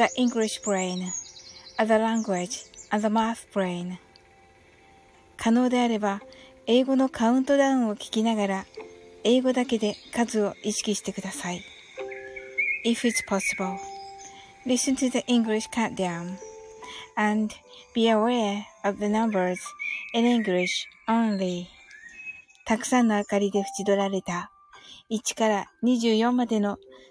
the English brain, the language, and the math brain. 可能であれば、英語のカウントダウンを聞きながら、英語だけで数を意識してください。If it's possible, listen to the English countdown and be aware of the numbers in English only. たくさんの明かりで縁取られた1から24までの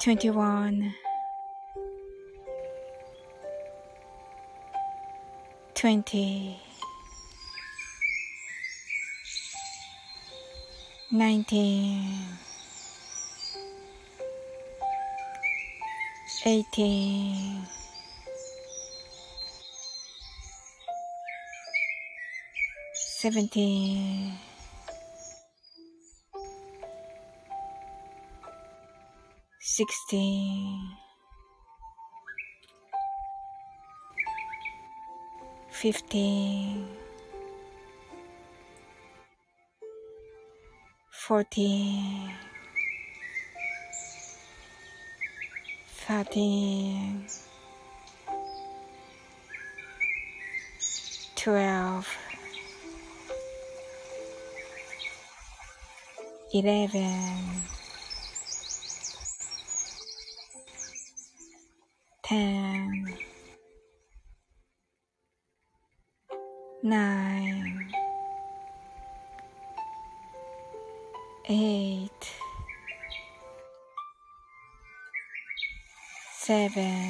21 20 19 18 17 16 15 14 13 12 11 ten, nine, eight, seven.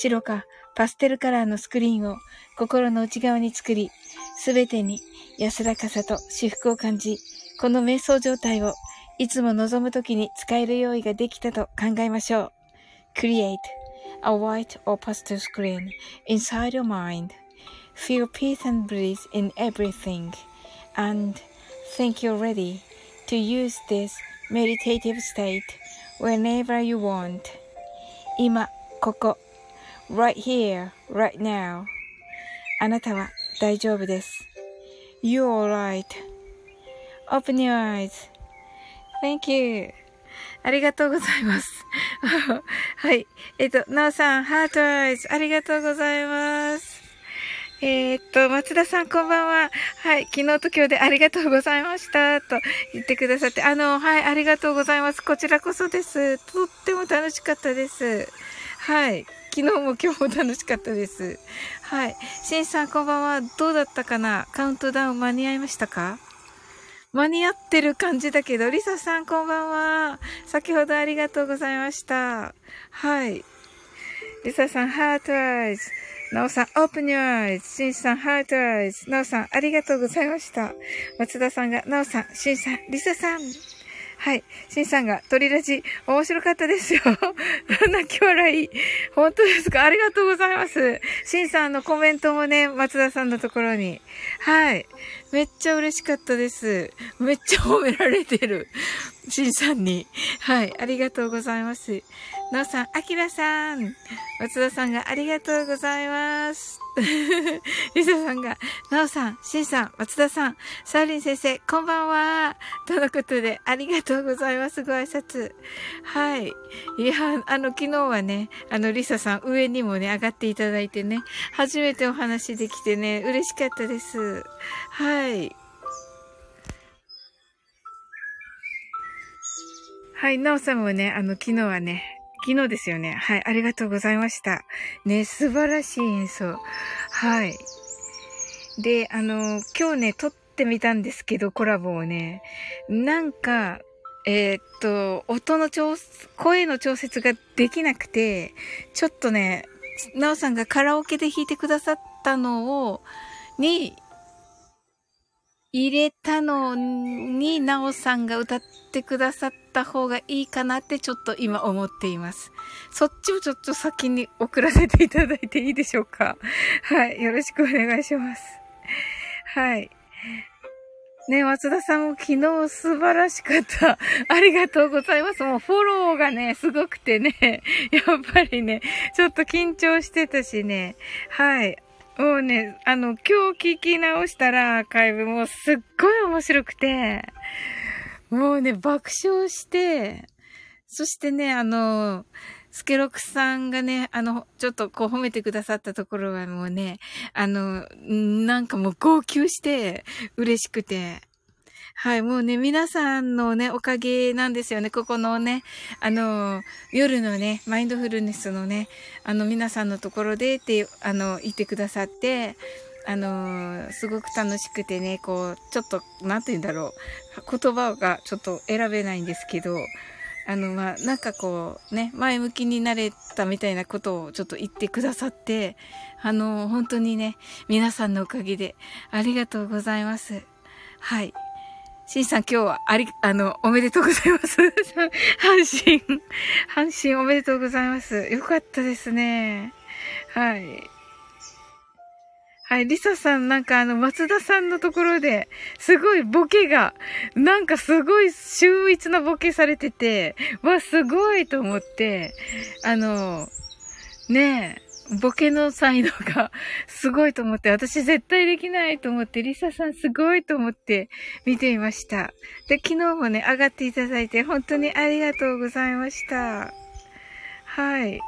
白かパステルカラーのスクリーンを心の内側に作り、すべてに安らかさと至福を感じ、この瞑想状態をいつも望むときに使える用意ができたと考えましょう。Create a white or pastel screen inside your mind. Feel peace and bliss in everything. And think you're ready to use this meditative state whenever you want. 今、ここ。Right here, right now. あなたは大丈夫です。You're alright.Open your eyes.Thank you. ありがとうございます。はい。えっ、と、なおさん、ハートアイズ、ありがとうございます。えー、っと、松田さんこんばんは。はい、昨日と今日でありがとうございました。と言ってくださって、あの、はい、ありがとうございます。こちらこそです。とっても楽しかったです。はい。昨日も今日も楽しかったです。はい。しんさんこんばんは。どうだったかな？カウントダウン間に合いましたか？間に合ってる感じだけど、リサさんこんばんは。先ほどありがとうございました。はい。リサさん、 heart eyes。なおさん、 open your eyes。シンさん、 heart eyes。なおさん、ありがとうございました。松田さんが、なおさん、シンさん、リサさん。はい。シンさんが、鳥ラジ、面白かったですよ。泣き笑い。本当ですか？ありがとうございます。シンさんのコメントもね、松田さんのところに。はい。めっちゃ嬉しかったです。めっちゃ褒められてる。シンさんに。はい。ありがとうございます。なおさん、あきらさん。松田さんがありがとうございます。リサさんが、なおさん、しんさん、松田さん、サーリン先生、こんばんは。とのことで、ありがとうございます。ご挨拶。はい。いや、あの、昨日はね、あの、リサさん、上にもね、上がっていただいてね、初めてお話できてね、嬉しかったです。はい。はい、なおさんもね、あの、昨日はね、昨日ですよね。はい、ありがとうございました。ね、素晴らしい演奏。はい。で、あの、今日ね、撮ってみたんですけど、コラボをね。なんか、えー、っと、音の調、声の調節ができなくて、ちょっとね、なおさんがカラオケで弾いてくださったのを、に、入れたのに、なおさんが歌ってくださったた方がいいかなってちょっと今思っています。そっちをちょっと先に送らせていただいていいでしょうかはい。よろしくお願いします。はい。ね、松田さんも昨日素晴らしかった。ありがとうございます。もうフォローがね、すごくてね、やっぱりね、ちょっと緊張してたしね、はい。もうね、あの、今日聞き直したらアーカイブもすっごい面白くて、もうね、爆笑して、そしてね、あの、スケロクさんがね、あの、ちょっとこう褒めてくださったところはもうね、あの、なんかもう号泣して嬉しくて、はい、もうね、皆さんのね、おかげなんですよね。ここのね、あの、夜のね、マインドフルネスのね、あの、皆さんのところでって、あの、言ってくださって、あのすごく楽しくてね、こう、ちょっと、なんて言うんだろう。言葉がちょっと選べないんですけど、あの、まあ、なんかこう、ね、前向きになれたみたいなことをちょっと言ってくださって、あの、本当にね、皆さんのおかげでありがとうございます。はい。しんさん今日はあり、あの、おめでとうございます。阪神、阪神おめでとうございます。よかったですね。はい。はい、リサさんなんかあの、松田さんのところで、すごいボケが、なんかすごい秀逸なボケされてて、わ、すごいと思って、あの、ねえ、ボケの才能がすごいと思って、私絶対できないと思って、リサさんすごいと思って見ていました。で、昨日もね、上がっていただいて本当にありがとうございました。はい。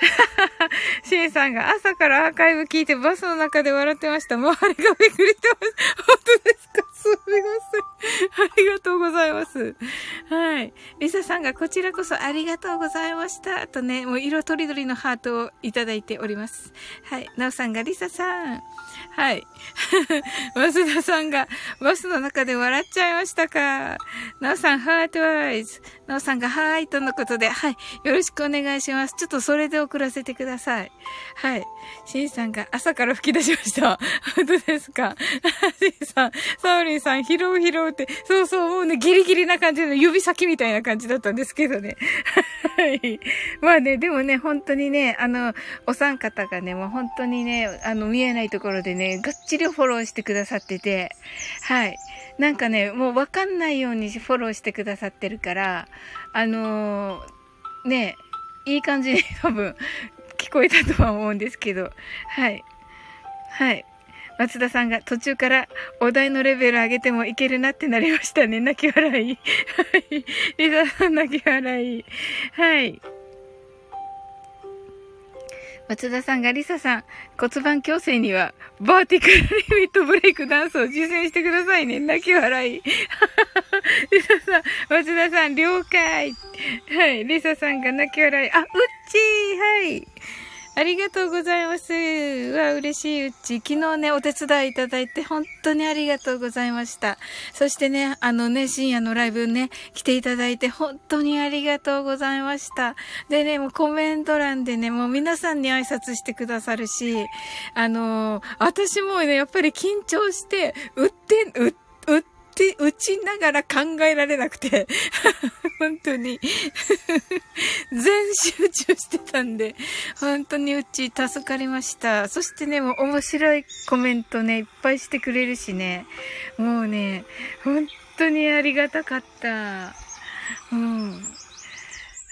シンさんが朝からアーカイブ聞いてバスの中で笑ってました。周りがびっくりしてます。本当ですか？すみません。ありがとうございます。はい。リサさんがこちらこそありがとうございました。とね、もう色とりどりのハートをいただいております。はい。なおさんがリサさん。はい。増田さんがバスの中で笑っちゃいましたか？なおさん、 heart eyes。なおさんが、はい、とのことで、はい。よろしくお願いします。ちょっとそれで送らせてください。はい。シンさんが朝から吹き出しました。本当ですか？シンさん、サオリンさん、拾う拾うって、そうそう、もうね、ギリギリな感じの指先みたいな感じだったんですけどね。はい。まあね、でもね、本当にね、あの、お三方がね、もう本当にね、あの、見えないところでね、がっちりフォローしてくださってて、はい。なんかね、もうわかんないようにフォローしてくださってるから、あのー、ね、いい感じに多分聞こえたとは思うんですけど、はい。はい。松田さんが途中からお題のレベル上げてもいけるなってなりましたね。泣き笑い。はい。リザさん泣き笑い。はい。松田さんがリサさん、骨盤矯正には、バーティカルリミットブレイクダンスを実践してくださいね。泣き笑い。リサさん、松田さん、了解。はい。リサさんが泣き笑い。あ、うっちーはい。ありがとうございます。うわ、嬉しいうち。昨日ね、お手伝いいただいて、本当にありがとうございました。そしてね、あのね、深夜のライブね、来ていただいて、本当にありがとうございました。でね、もうコメント欄でね、もう皆さんに挨拶してくださるし、あのー、私もね、やっぱり緊張して、売って、売って、打ちながら考えられなくて、本当に 全集中してたんで、本当にうち助かりました。そしてね、もう面白いコメントね、いっぱいしてくれるしね、もうね、本当にありがたかった。うん。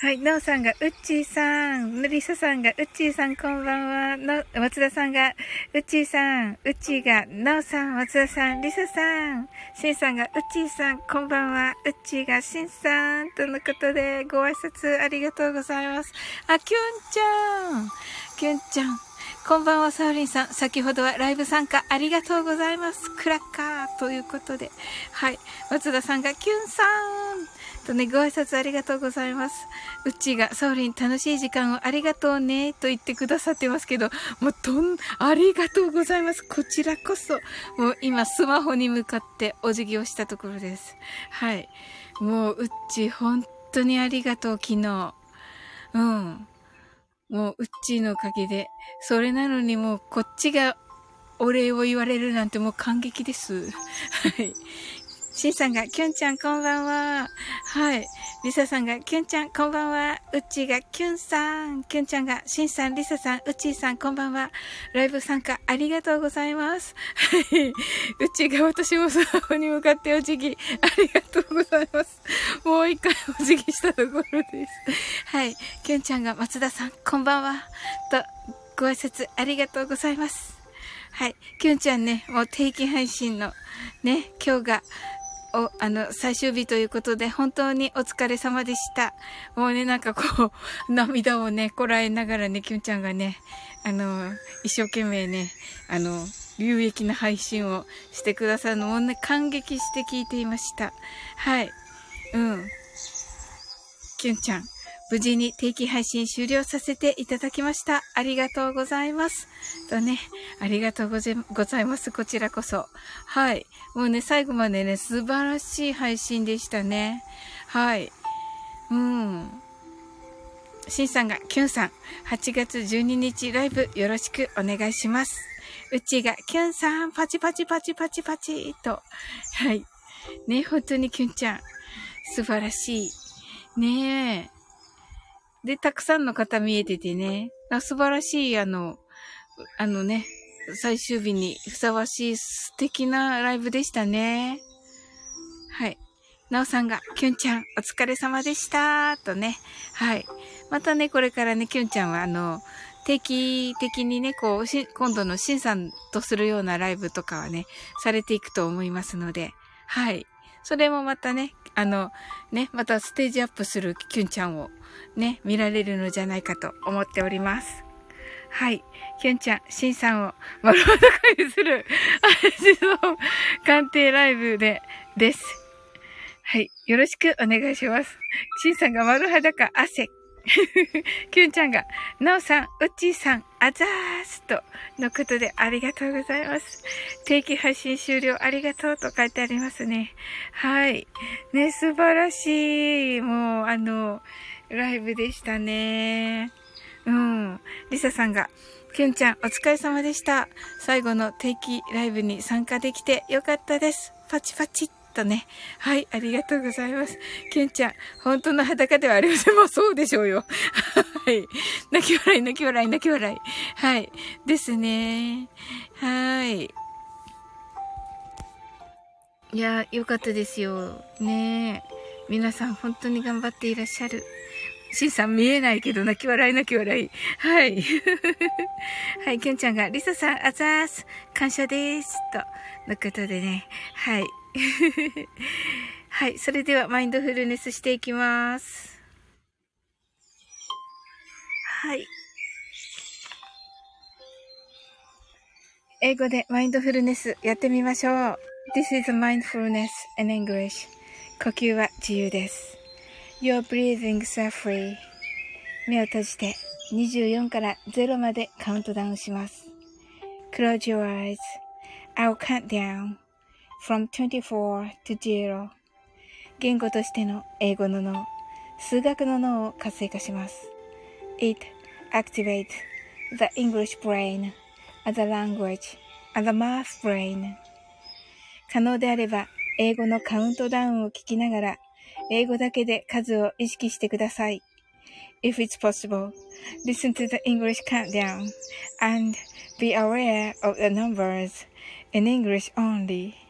はい、なおさんが、うっちーさん、りささんが、うっちーさんこんばんは、の、松田さんが、うっちーさん、うっちーが、なおさん、松田さん、りささん、しんさんが、うっちーさん、こんばんは、うっちーが、しんさん、とのことで、ご挨拶ありがとうございます。あ、きゅんちゃん、きゅんちゃん、こんばんは、サウリンさん。先ほどはライブ参加ありがとうございます。クラッカー。ということで。はい。松田さんが、キュンさん。とね、ご挨拶ありがとうございます。うちが、サオリン楽しい時間をありがとうね、と言ってくださってますけど、もうとん、ありがとうございます。こちらこそ、もう今スマホに向かってお辞儀をしたところです。はい。もう、うっち、本当にありがとう、昨日。うん。もう、うっちのおかげで。それなのにもう、こっちがお礼を言われるなんてもう感激です。はい。しんさんが、きゅんちゃんこんばんは。はい。りささんが、きゅんちゃんこんばんは。うっちーが、きゅんさん。きゅんちゃんが、しんさん、りささん、うっちーさんこんばんは。ライブ参加ありがとうございます。はい。うっちーが私もスマホに向かってお辞儀、ありがとうございます。もう一回お辞儀したところです。はい。きゅんちゃんが、松田さん、こんばんは。と、ご挨拶ありがとうございます。はい。きゅんちゃんね、もう定期配信のね、今日がお、あの、最終日ということで、本当にお疲れ様でした。もうね、なんかこう、涙をね、こらえながらね、きゅんちゃんがね、あの、一生懸命ね、あの、有益な配信をしてくださるのをね、感激して聞いていました。はい。うん。きゅんちゃん。無事に定期配信終了させていただきました。ありがとうございます。とね、ありがとうございます。こちらこそ。はい。もうね、最後までね、素晴らしい配信でしたね。はい。うん。しんさんが、きゅんさん、8月12日ライブよろしくお願いします。うちが、きゅんさん、パチパチパチパチパチと。はい。ね、本当にきゅんちゃん、素晴らしい。ねえ。で、たくさんの方見えててね、素晴らしい、あの、あのね、最終日にふさわしい素敵なライブでしたね。はい。なおさんが、きゅんちゃん、お疲れ様でした。とね。はい。またね、これからね、きゅんちゃんは、あの、定期的にね、こう、今度のしんさんとするようなライブとかはね、されていくと思いますので、はい。それもまたね、あの、ね、またステージアップするキュンちゃんをね、見られるのじゃないかと思っております。はい。キュンちゃん、シンさんを丸裸にする、自動鑑定ライブで、です。はい。よろしくお願いします。シンさんが丸裸汗。キュンちゃんが、なおさん、うっちーさん、あざーすと、のことでありがとうございます。定期配信終了ありがとうと書いてありますね。はい。ね、素晴らしい。もう、あの、ライブでしたね。うん。リサさんが、キュンちゃん、お疲れ様でした。最後の定期ライブに参加できてよかったです。パチパチとね。はい、ありがとうございます。キュンちゃん、本当の裸ではありません。まあそうでしょうよ。はい。泣き笑い、泣き笑い、泣き笑い。はい。ですね。はい。いや、よかったですよ。ね皆さん本当に頑張っていらっしゃる。シンさん見えないけど、泣き笑い泣き笑い。はい。はい、きゅんちゃんが、リサさん、あざーす。感謝です。と、のことでね。はい。はい、それではマインドフルネスしていきます。はい。英語でマインドフルネスやってみましょう。This is mindfulness in English. 呼吸は自由です。Your breathing s are free. 目を閉じて24から0までカウントダウンします。Close your eyes.I'll count down from 24 to 0. 言語としての英語の脳、数学の脳を活性化します。It activates the English brain as a language as a math brain. 可能であれば、英語のカウントダウンを聞きながら、英語だけで数を意識してください。If it's possible, listen to the English countdown and be aware of the numbers in English only.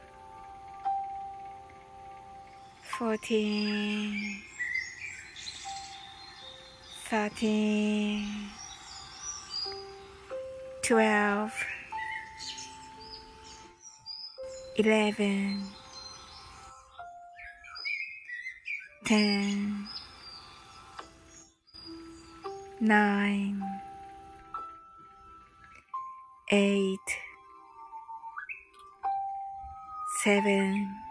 14 13 12 11 10 9 8 7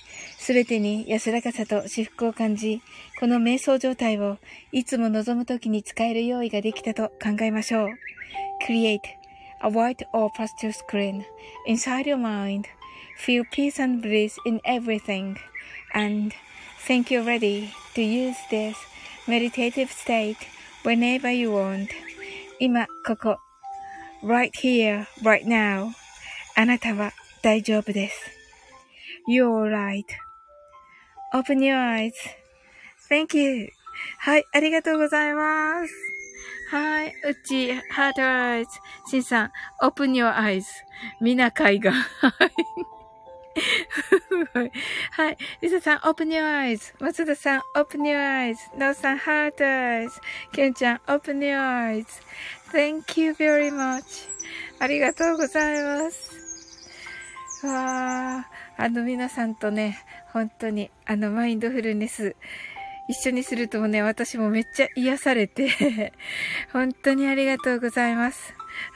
すべてに安らかさと至福を感じ、この瞑想状態をいつも望むときに使える用意ができたと考えましょう。Create a white or pastel screen inside your mind. Feel peace and bliss in everything. And think you're ready to use this meditative state whenever you want. 今、ここ。right here, right now. あなたは大丈夫です。You're right. Open your eyes.Thank you. はい、ありがとうございます。はい、うち、ハートアイズ。しんさん、Open your eyes. みな海岸。はい。はい。リサさん、open your eyes. 松田さん、open your eyes. なおさん、heart eyes. ケンちゃん、open your eyes. Thank you very much. ありがとうございます。わあ、あの皆さんとね、本当に、あのマインドフルネス、一緒にするともね、私もめっちゃ癒されて、本当にありがとうございます。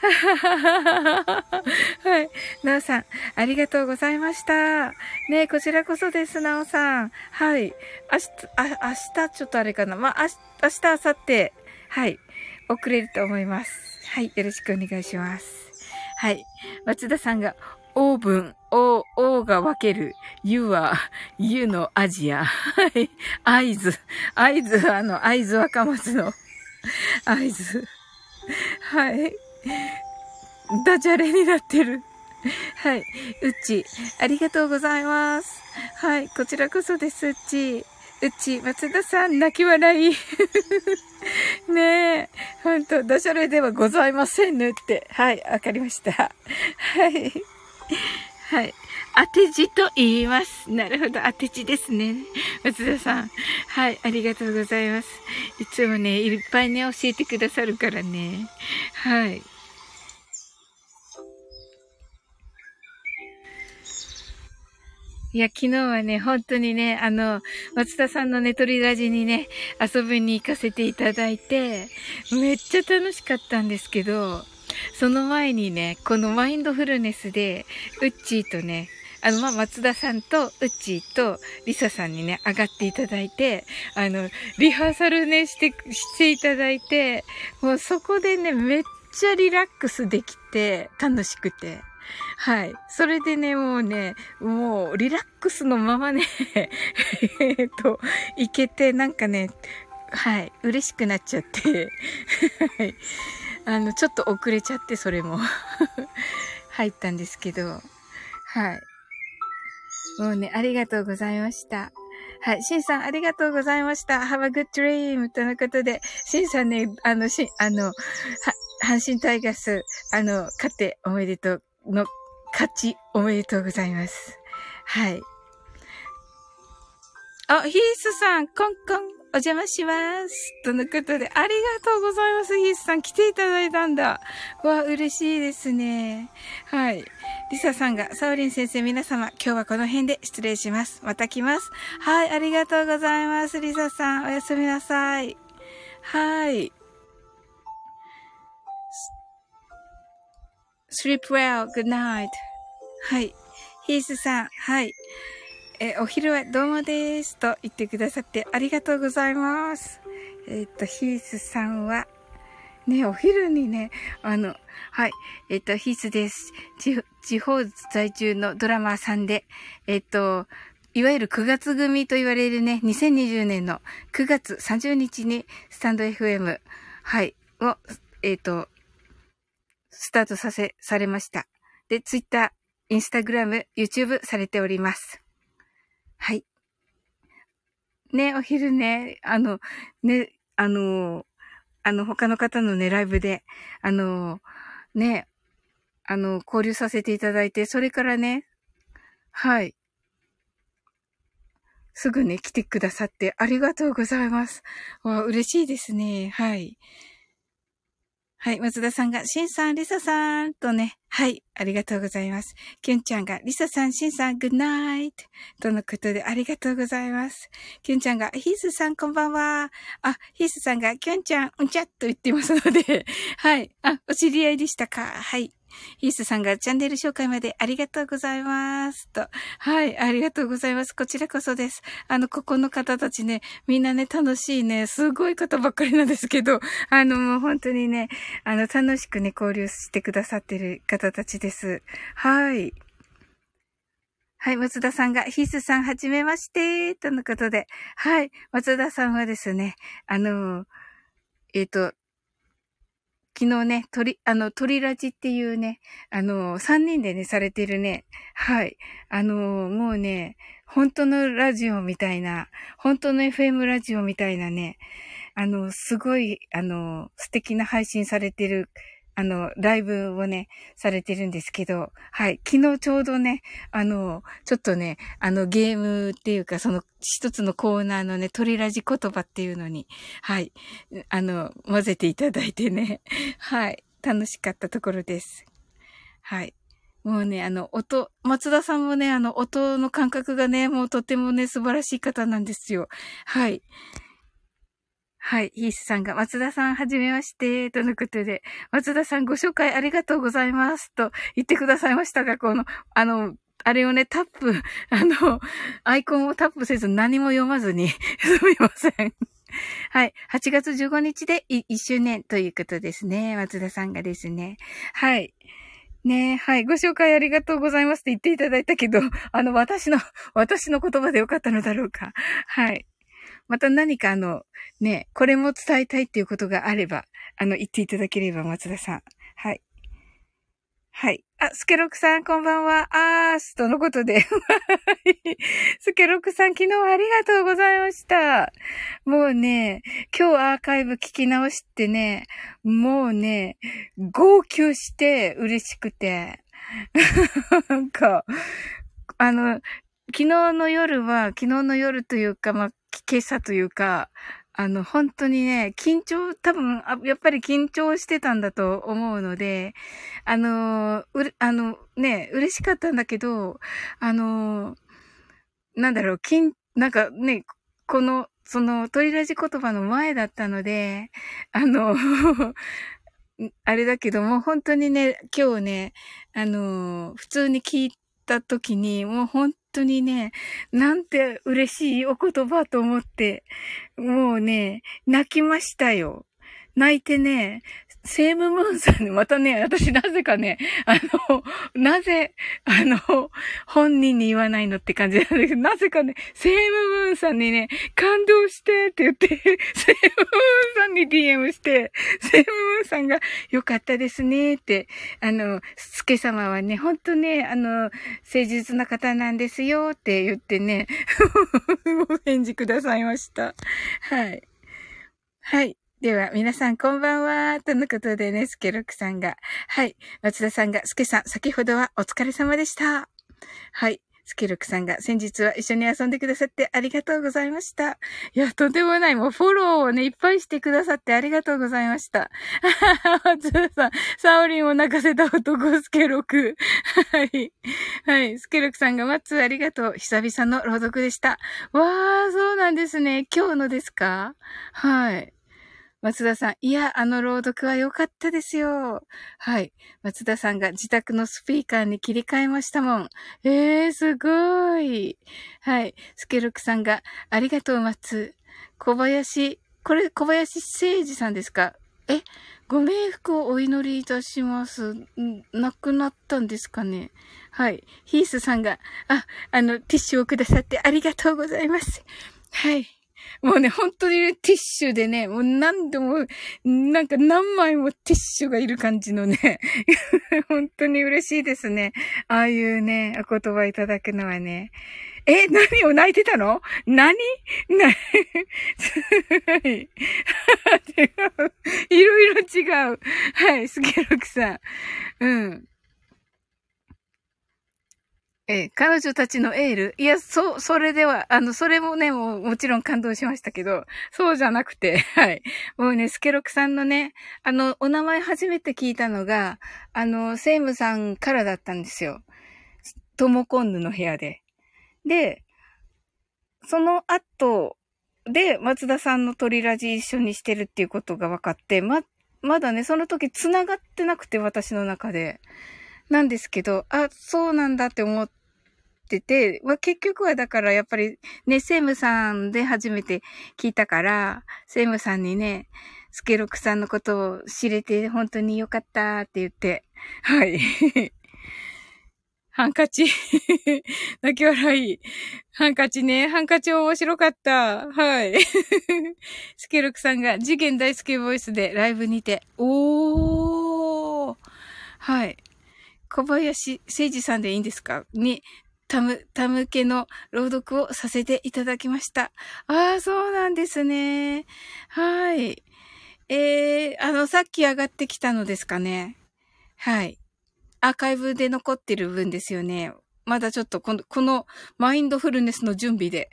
はい。なおさん、ありがとうございました。ねこちらこそです、なおさん。はい。明日、あ、明日、ちょっとあれかな。まあ、明日、明後日、はい。遅れると思います。はい。よろしくお願いします。はい。松田さんが、オーブン、オー、オーが分ける、ユは、ユのアジア。はい。合図。合図はあの、合図若松の 合図。はい。ダジャレになってる。はい。うっち、ありがとうございます。はい。こちらこそです、うっち。うち、松田さん、泣き笑い。ねえ。ほんと、ダジャレではございませんねって。はい。わかりました。はい。はい。当て字と言います。なるほど、当て字ですね。松田さん。はい、ありがとうございます。いつもね、いっぱいね、教えてくださるからね。はい。いや、昨日はね、本当にね、あの、松田さんのネトリラジにね、遊びに行かせていただいて、めっちゃ楽しかったんですけど、その前にね、このマインドフルネスで、ウッチーとね、あの、まあ、松田さんと、ウッチーと、リサさんにね、上がっていただいて、あの、リハーサルね、して、していただいて、もうそこでね、めっちゃリラックスできて、楽しくて。はい。それでね、もうね、もうリラックスのままね えっと、いけて、なんかね、はい、嬉しくなっちゃってはい。あの、ちょっと遅れちゃって、それも 入ったんですけど、はい。もうね、ありがとうございました。はい。シンさん、ありがとうございました。Have a good dream! とのことで、シンさんね、あの、し、あの、は、阪神タイガース、あの、勝っておめでとうの勝ちおめでとうございます。はい。あ、ヒースさん、コンコン、お邪魔します。とのことで、ありがとうございます。ヒースさん、来ていただいたんだ。わ、嬉しいですね。はい。リサさんが、サウリン先生、皆様、今日はこの辺で失礼します。また来ます。はい、ありがとうございます。リサさん、おやすみなさい。はい。sleep well, good night. はい。ヒースさん、はい。え、お昼はどうもです。と言ってくださってありがとうございます。えっ、と、ヒースさんは、ね、お昼にね、あの、はい、えっ、と、ヒースです。地方在住のドラマーさんで、えっ、と、いわゆる9月組と言われるね、2020年の9月30日にスタンド FM、はい、を、えっ、と、スタートさせ、されました。で、ツイッター、インスタグラム、YouTube されております。はい。ね、お昼ね、あの、ね、あの、あの、他の方のね、ライブで、あの、ね、あの、交流させていただいて、それからね、はい。すぐね、来てくださってありがとうございます。わ、嬉しいですね。はい。はい、松田さんが、しんさん、りささんとね、はい、ありがとうございます。きゅんちゃんが、りささん、しんさん、グッナイトとのことでありがとうございます。きゅんちゃんが、ヒースさん、こんばんは。あ、ヒースさんが、きゅんちゃん、うんちゃっと言ってますので、はい、あ、お知り合いでしたか？はい。ヒースさんがチャンネル紹介までありがとうございます。と。はい、ありがとうございます。こちらこそです。あの、ここの方たちね、みんなね、楽しいね、すごい方ばっかりなんですけど、あの、もう本当にね、あの、楽しくね、交流してくださってる方たちです。はい。はい、松田さんが、ヒースさん、はじめまして、とのことで。はい、松田さんはですね、あの、えっ、ー、と、昨日ね、鳥、あの、鳥ラジっていうね、あの、三人でね、されてるね、はい。あの、もうね、本当のラジオみたいな、本当の FM ラジオみたいなね、あの、すごい、あの、素敵な配信されてるあの、ライブをね、されてるんですけど、はい。昨日ちょうどね、あの、ちょっとね、あの、ゲームっていうか、その一つのコーナーのね、鳥ラジ言葉っていうのに、はい。あの、混ぜていただいてね、はい。楽しかったところです。はい。もうね、あの、音、松田さんもね、あの、音の感覚がね、もうとてもね、素晴らしい方なんですよ。はい。はい。ヒースさんが、松田さん、はじめまして、とのことで、松田さんご紹介ありがとうございます、と言ってくださいましたが、この、あの、あれをね、タップ、あの、アイコンをタップせず何も読まずに、すみません。はい。8月15日で1周年ということですね。松田さんがですね。はい。ねはい。ご紹介ありがとうございますって言っていただいたけど、あの、私の、私の言葉でよかったのだろうか。はい。また何かあの、ね、これも伝えたいっていうことがあれば、あの、言っていただければ、松田さん。はい。はい。あ、スケロクさん、こんばんは。あーす、とのことで。スケロクさん、昨日ありがとうございました。もうね、今日アーカイブ聞き直してね、もうね、号泣して嬉しくて。なんか、あの、昨日の夜は、昨日の夜というか、まあ、今朝というか、あの、本当にね、緊張、多分、やっぱり緊張してたんだと思うので、あの、うあの、ね、嬉しかったんだけど、あの、なんだろう、緊、なんかね、この、その、鳥ラジ言葉の前だったので、あの、あれだけども、本当にね、今日ね、あの、普通に聞いた時に、もう本当にね、なんて嬉しいお言葉と思って、もうね、泣きましたよ。泣いてね、セームムーンさんね、またね、私なぜかね、あの、なぜ、あの、本人に言わないのって感じなんだけど、なぜかね、セームムーンさんにね、感動してって言って、セームムーンさんに DM して、セームムーンさんがよかったですねって、あの、スケ様はね、ほんとね、あの、誠実な方なんですよって言ってね、お返事くださいました。はい。はい。では、皆さんこんばんは。とのことでね、スケロックさんが。はい。松田さんが、スケさん、先ほどはお疲れ様でした。はい。スケロックさんが、先日は一緒に遊んでくださってありがとうございました。いや、とんでもない。もうフォローをね、いっぱいしてくださってありがとうございました。松田さん、サオリンを泣かせた男、スケロク。はい。はい。スケロクさんが、マッツありがとう。久々の朗読でした。わー、そうなんですね。今日のですか？はい。松田さん、いや、あの朗読は良かったですよ。はい。松田さんが自宅のスピーカーに切り替えましたもん。えー、すごい。はい。スケルクさんが、ありがとう、松。小林、これ、小林誠二さんですか？え、ご冥福をお祈りいたします。亡くなったんですかね？はい。ヒースさんが、あ、あの、ティッシュをくださってありがとうございます。はい。もうね、本当にティッシュでね、もう何度も、なんか何枚もティッシュがいる感じのね、本当に嬉しいですね。ああいうね、お言葉いただくのはね。え、何を泣いてたの？何？な、はい。いろいろ違う。はい、スケロクさん。うん。え彼女たちのエール。いや、そ、それでは、あの、それもね、もう、もちろん感動しましたけど、そうじゃなくて、はい。もうね、スケロクさんのね、あの、お名前初めて聞いたのが、あの、セイムさんからだったんですよ。トモコンヌの部屋で。で、その後で、松田さんの鳥ラジ一緒にしてるっていうことが分かって、ま、まだね、その時繋がってなくて、私の中で。なんですけど、あ、そうなんだって思っってて、まあ、結局はだからやっぱりね、セムさんで初めて聞いたから、セムさんにね、スケロクさんのことを知れて本当によかったって言って、はい。ハンカチ。泣き笑い。ハンカチね。ハンカチ面白かった。はい。スケロクさんが次元大好きボイスでライブにて。おー。はい。小林誠二さんでいいんですか？に、たむ、たむけの朗読をさせていただきました。ああ、そうなんですね。はい。えー、あの、さっき上がってきたのですかね。はい。アーカイブで残ってる分ですよね。まだちょっとこの、このマインドフルネスの準備で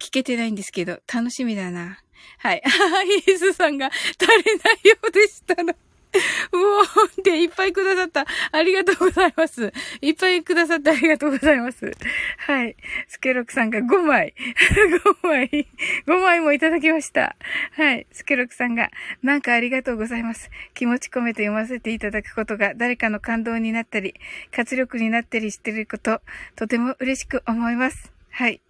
聞けてないんですけど、楽しみだな。はい。イースさんが足りないようでしたの。うおーっていっぱいくださった。ありがとうございます。いっぱいくださってありがとうございます。はい。スケロクさんが5枚。5枚。5枚もいただきました。はい。スケロクさんが、なんかありがとうございます。気持ち込めて読ませていただくことが誰かの感動になったり、活力になったりしてること、とても嬉しく思います。はい。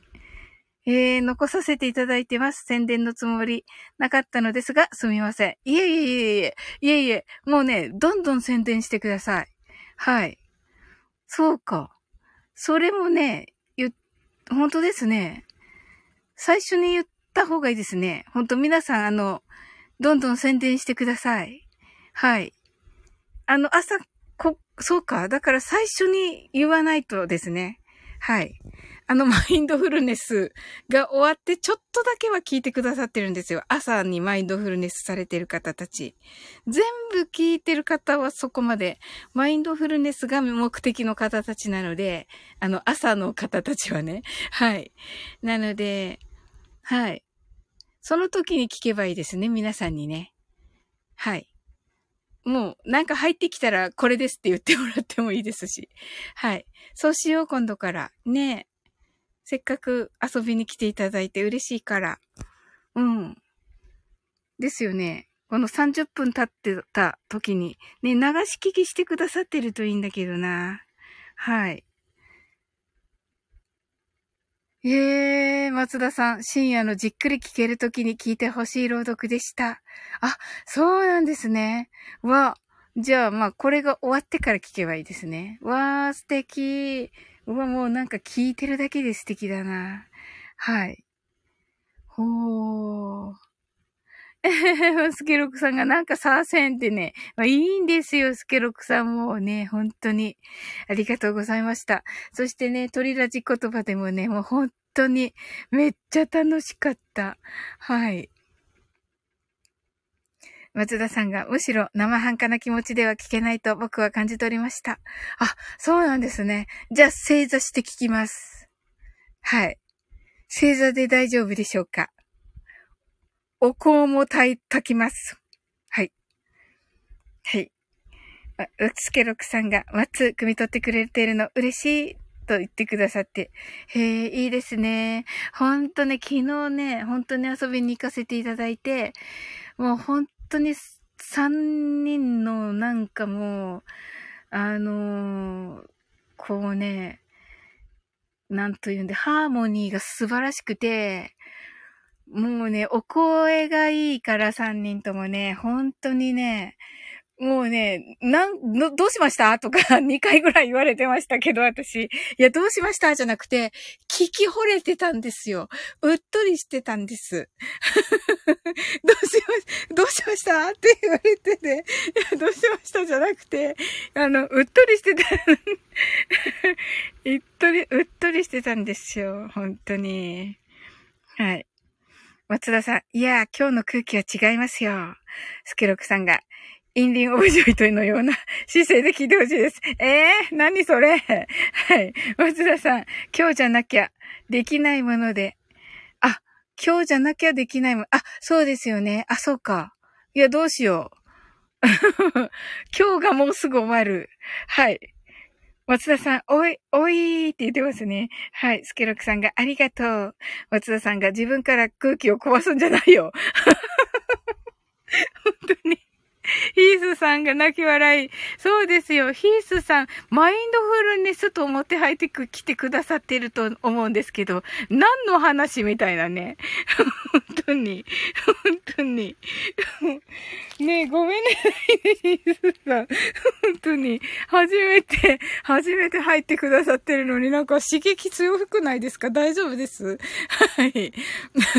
えー、残させていただいてます。宣伝のつもりなかったのですが、すみません。いえいえいえいえ、いえいえ、もうね、どんどん宣伝してください。はい。そうか。それもね、ゆ、本当ですね。最初に言った方がいいですね。本当皆さん、あの、どんどん宣伝してください。はい。あの、朝、こ、そうか。だから最初に言わないとですね。はい。あの、マインドフルネスが終わって、ちょっとだけは聞いてくださってるんですよ。朝にマインドフルネスされてる方たち。全部聞いてる方はそこまで、マインドフルネスが目的の方たちなので、あの、朝の方たちはね。はい。なので、はい。その時に聞けばいいですね、皆さんにね。はい。もう、なんか入ってきたらこれですって言ってもらってもいいですし。はい。そうしよう、今度から。ねせっかく遊びに来ていただいて嬉しいから。うん。ですよね。この30分経ってた時に、ね、流し聞きしてくださってるといいんだけどな。はい。ええー、松田さん、深夜のじっくり聞けるときに聞いてほしい朗読でした。あ、そうなんですね。わ、じゃあ、まあ、これが終わってから聞けばいいですね。わー、素敵。うわ、もうなんか聞いてるだけで素敵だな。はい。ほー。スケロクさんがなんかサーセンってね、まあ、いいんですよ、スケロクさんもね、本当に。ありがとうございました。そしてね、鳥ラジ言葉でもね、もう本当にめっちゃ楽しかった。はい。松田さんが、むしろ生半可な気持ちでは聞けないと僕は感じ取りました。あ、そうなんですね。じゃあ、正座して聞きます。はい。正座で大丈夫でしょうかお香も炊きます。はい。はい。うつけろくさんが、松、汲み取ってくれているの嬉しいと言ってくださって。へえ、いいですね。ほんとね、昨日ね、本当に遊びに行かせていただいて、もう本当に3人のなんかもう、あのー、こうね、なんというんで、ハーモニーが素晴らしくて、もうね、お声がいいから3人ともね、本当にね、もうね、なん、どどうしました？とか 2回ぐらい言われてましたけど、私。いや、どうしました？じゃなくて、聞き惚れてたんですよ。うっとりしてたんです。どうしま、どうしました？って言われてね、どうしました？じゃなくて、あの、うっとりしてた、うっとり、うっとりしてたんですよ。本当に。はい。松田さん、いや、今日の空気は違いますよ。スケロクさんが、インリンオブジョイトのような 姿勢で聞いてほしいです。ええー、何それ？はい。松田さん、今日じゃなきゃできないもので。あ、今日じゃなきゃできないも。あ、そうですよね。あ、そうか。いや、どうしよう。今日がもうすぐ終わる。はい。松田さん、おい、おいって言ってますね。はい。スケロクさんがありがとう。松田さんが自分から空気を壊すんじゃないよ。本当に。ヒースさんが泣き笑い。そうですよ。ヒースさん、マインドフルネスと思って入ってきてくださってると思うんですけど、何の話みたいなね。本当に。本当に。ねえ、ごめんね、ヒースさん。本当に。初めて、初めて入ってくださってるのになんか刺激強くないですか？大丈夫です？はい。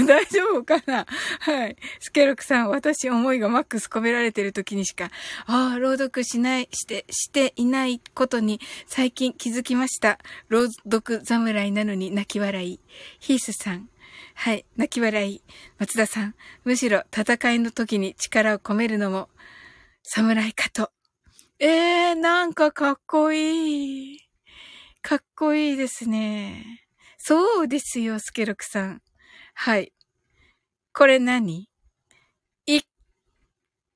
大丈夫かな？はい。スケロクさん、私思いがマックス込められてる時にしか、ああ、朗読しない、して、していないことに最近気づきました。朗読侍なのに泣き笑い。ヒースさん。はい、泣き笑い。松田さん。むしろ戦いの時に力を込めるのも、侍かと。ええー、なんかかっこいい。かっこいいですね。そうですよ、スケロクさん。はい。これ何？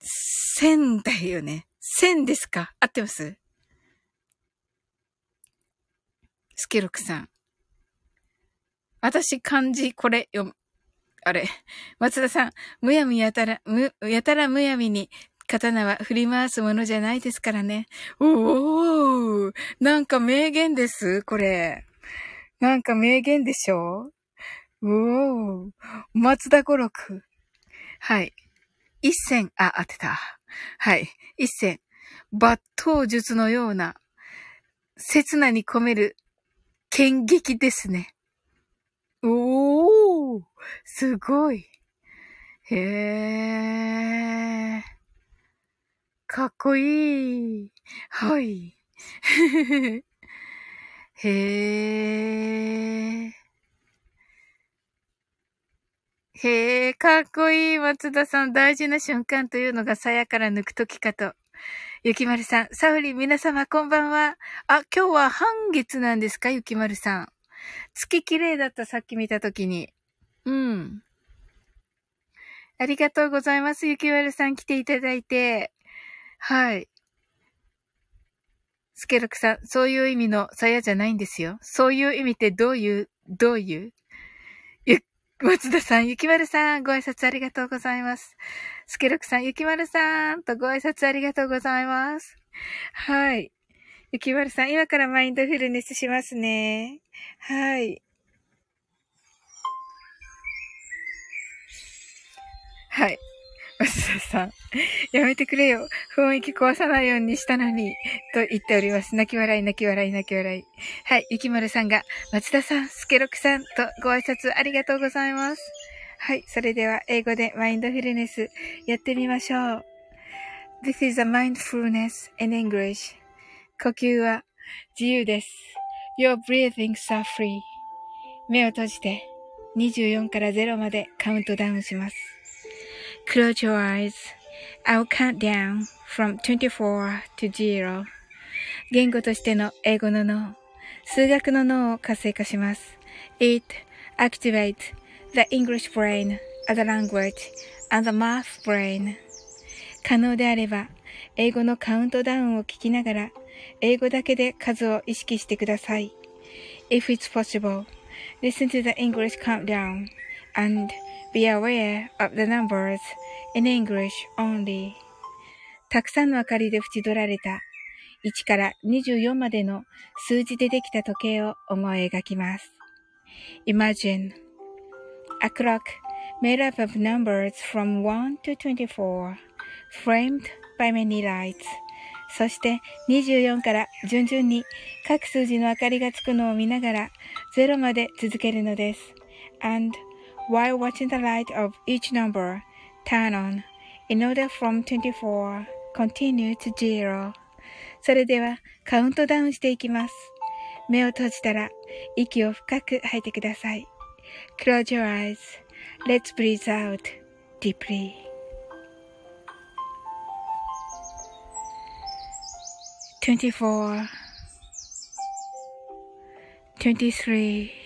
千だよね。千ですか？合ってます？スケロクさん。私漢字これ読む。あれ。松田さん、むやみやたら、む、やたらむやみに刀は振り回すものじゃないですからね。おーなんか名言です、これ。なんか名言でしょ？おー松田五六。はい。一戦、あ、当てた。はい。一戦。抜刀術のような、刹那に込める剣撃ですね。おーすごい。へー。かっこいい。はい。へえ。へえ、かっこいい、松田さん。大事な瞬間というのが鞘から抜くときかと。ゆきまるさん、サウリ、皆様、こんばんは。あ、今日は半月なんですか？ゆきまるさん。月綺麗だった、さっき見たときに。うん。ありがとうございます。ゆきまるさん来ていただいて。はい。スケロクさん、そういう意味の鞘じゃないんですよ。そういう意味ってどういう、どういう、松田さん、ゆきまるさん、ご挨拶ありがとうございます。スケロクさん、ゆきまるさん、とご挨拶ありがとうございます。はい。ゆきまるさん、今からマインドフルネスしますね。はい。はい。松田さん、やめてくれよ。雰囲気壊さないようにしたのに、と言っております。泣き笑い、泣き笑い、泣き笑い。はい、ゆきまるさんが、松田さん、スケロクさん、とご挨拶ありがとうございます。はい、それでは、英語でマインドフルネス、やってみましょう。This is a mindfulness in English. 呼吸は自由です。Your breathings are free. 目を閉じて、24から0までカウントダウンします。Close your eyes. I'll count down from 24 to 0. 言語としての英語の脳、数学の脳を活性化します。It activates the English brain, the language, and the math brain. 可能であれば、英語のカウントダウンを聞きながら、英語だけで数を意識してください。If it's possible, listen to the English countdown and Be aware of the numbers in English only. たくさんの明かりで縁取られた1から24までの数字でできた時計を思い描きます。Imagine a clock made up of numbers from 1 to 24 framed by many lights そして24から順々に各数字の明かりがつくのを見ながら0まで続けるのです。and while watching the light of each number turn on in order from 24 continue to zero それではカウントダウンしていきます。目を閉じたら息を深く吐いてください。Close your eyes. Let's breathe out deeply. 24 23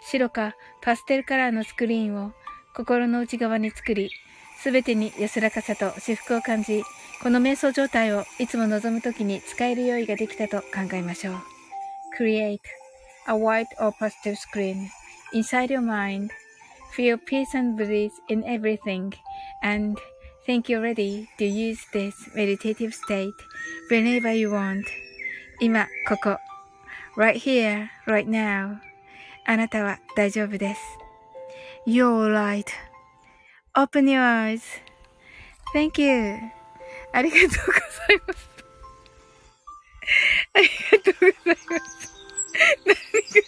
白かパステルカラーのスクリーンを心の内側に作りすべてに安らかさと至福を感じ、この瞑想状態をいつも望むときに使える用意ができたと考えましょう。Create a white or positive screen inside your mind. Feel peace and bliss in everything and think you're ready to use this meditative state whenever you want. 今、ここ。right here, right now. あなたは大丈夫です。You're right. Open your eyes. Thank you. ありがとうございます。ありがとうございます。何が、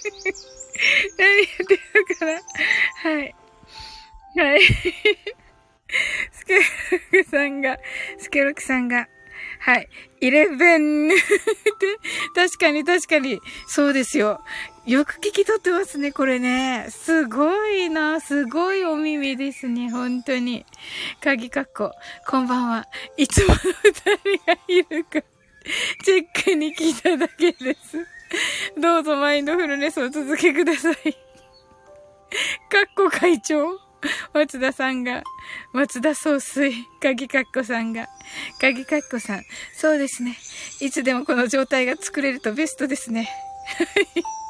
何やってるかな？はい。はい。スケロクさんが、スケロクさんが、はい。イレブン確かに確かに。そうですよ。よく聞き取ってますね、これね。すごいな。すごいお耳ですね、本当に。鍵かっこ。こんばんは。いつもの二人がいるか、チェックに来ただけです。どうぞマインドフルネスを続けください。かっこ会長。松田さんが、松田総帥、鍵かっこさんが、鍵かっこさん、そうですね。いつでもこの状態が作れるとベストですね。はい。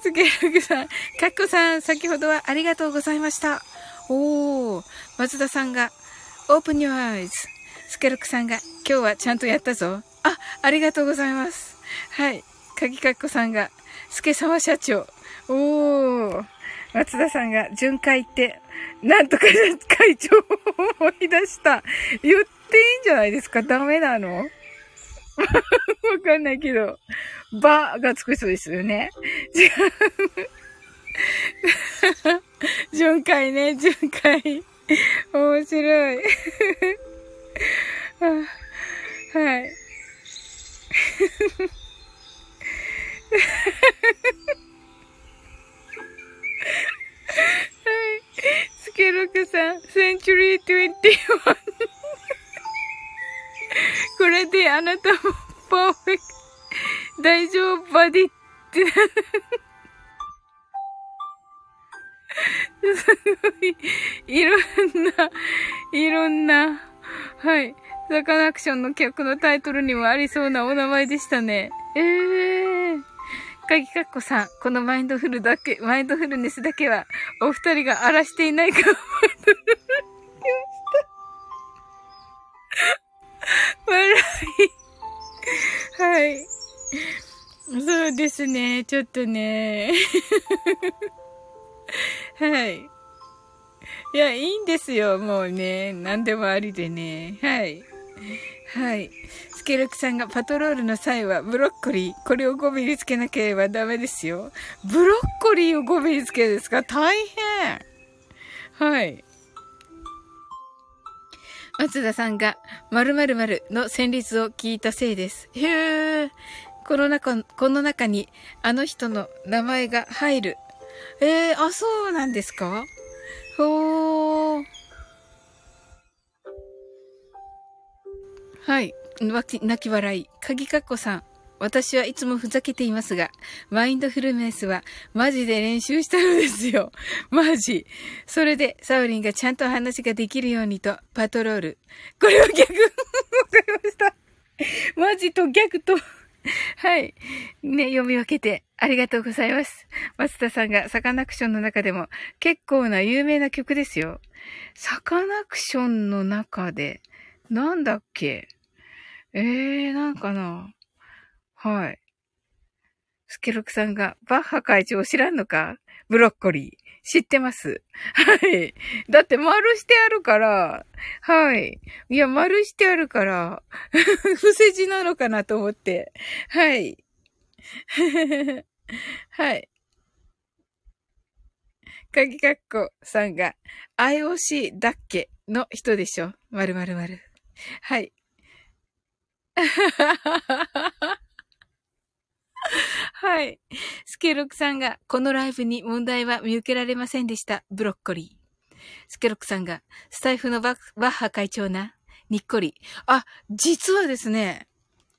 スケルグさん、かっこさん、先ほどはありがとうございました。おー、松田さんが、オープン your eyes。スケルクさんが、今日はちゃんとやったぞ。あ、ありがとうございます。はい。鍵かっこさんが、スケ様社長。おー。松田さんが巡回って、なんとか 会長を思い出した。言っていいんじゃないですか？ダメなの？わかんないけど、ばがつくそうですよね。違う。巡回ね、巡回。面白い。はい。スケロクさん、センチュリー21。これであなたもパーフェクト、大丈夫バディって。すごい、いろんな、いろんな、はい。サカナクションの曲のタイトルにもありそうなお名前でしたね。ええー。かぎかっこさん、このマインドフルだけ、マインドフルネスだけは、お二人が荒らしていないか、マ笑い。はい。そうですね。ちょっとね。はい。いや、いいんですよ。もうね。何でもありでね。はい。はい。スケルクさんがパトロールの際はブロッコリー。これを5ミリつけなければダメですよ。ブロッコリーを5ミリつけるんですか？大変。はい。松田さんが、〇〇〇の旋律を聞いたせいです。へえ。この中、この中に、あの人の名前が入る。ええー、あ、そうなんですか？ほー。はい。泣き笑い。鍵かっこさん。私はいつもふざけていますが、マインドフルネスはマジで練習したのですよ。マジ。それで、サオリンがちゃんと話ができるようにと、パトロール。これは逆わかりました。マジと逆とはい。ね、読み分けてありがとうございます。松田さんがサカナクションの中でも結構な有名な曲ですよ。サカナクションの中で、なんだっけ？ええー、なんかなはい。スケロクさんが、バッハ会長知らんのか？ブロッコリー。知ってます。はい。だって丸してあるから、はい。いや、丸してあるから、不世辞なのかなと思って。はい。はい。かぎかっこさんが、IOC だっけの人でしょ。まるまるまる。はい。はい。スケロクさんが、このライブに問題は見受けられませんでした。ブロッコリー。スケロクさんが、スタイフのバッハ会長な、にっこり。あ、実はですね、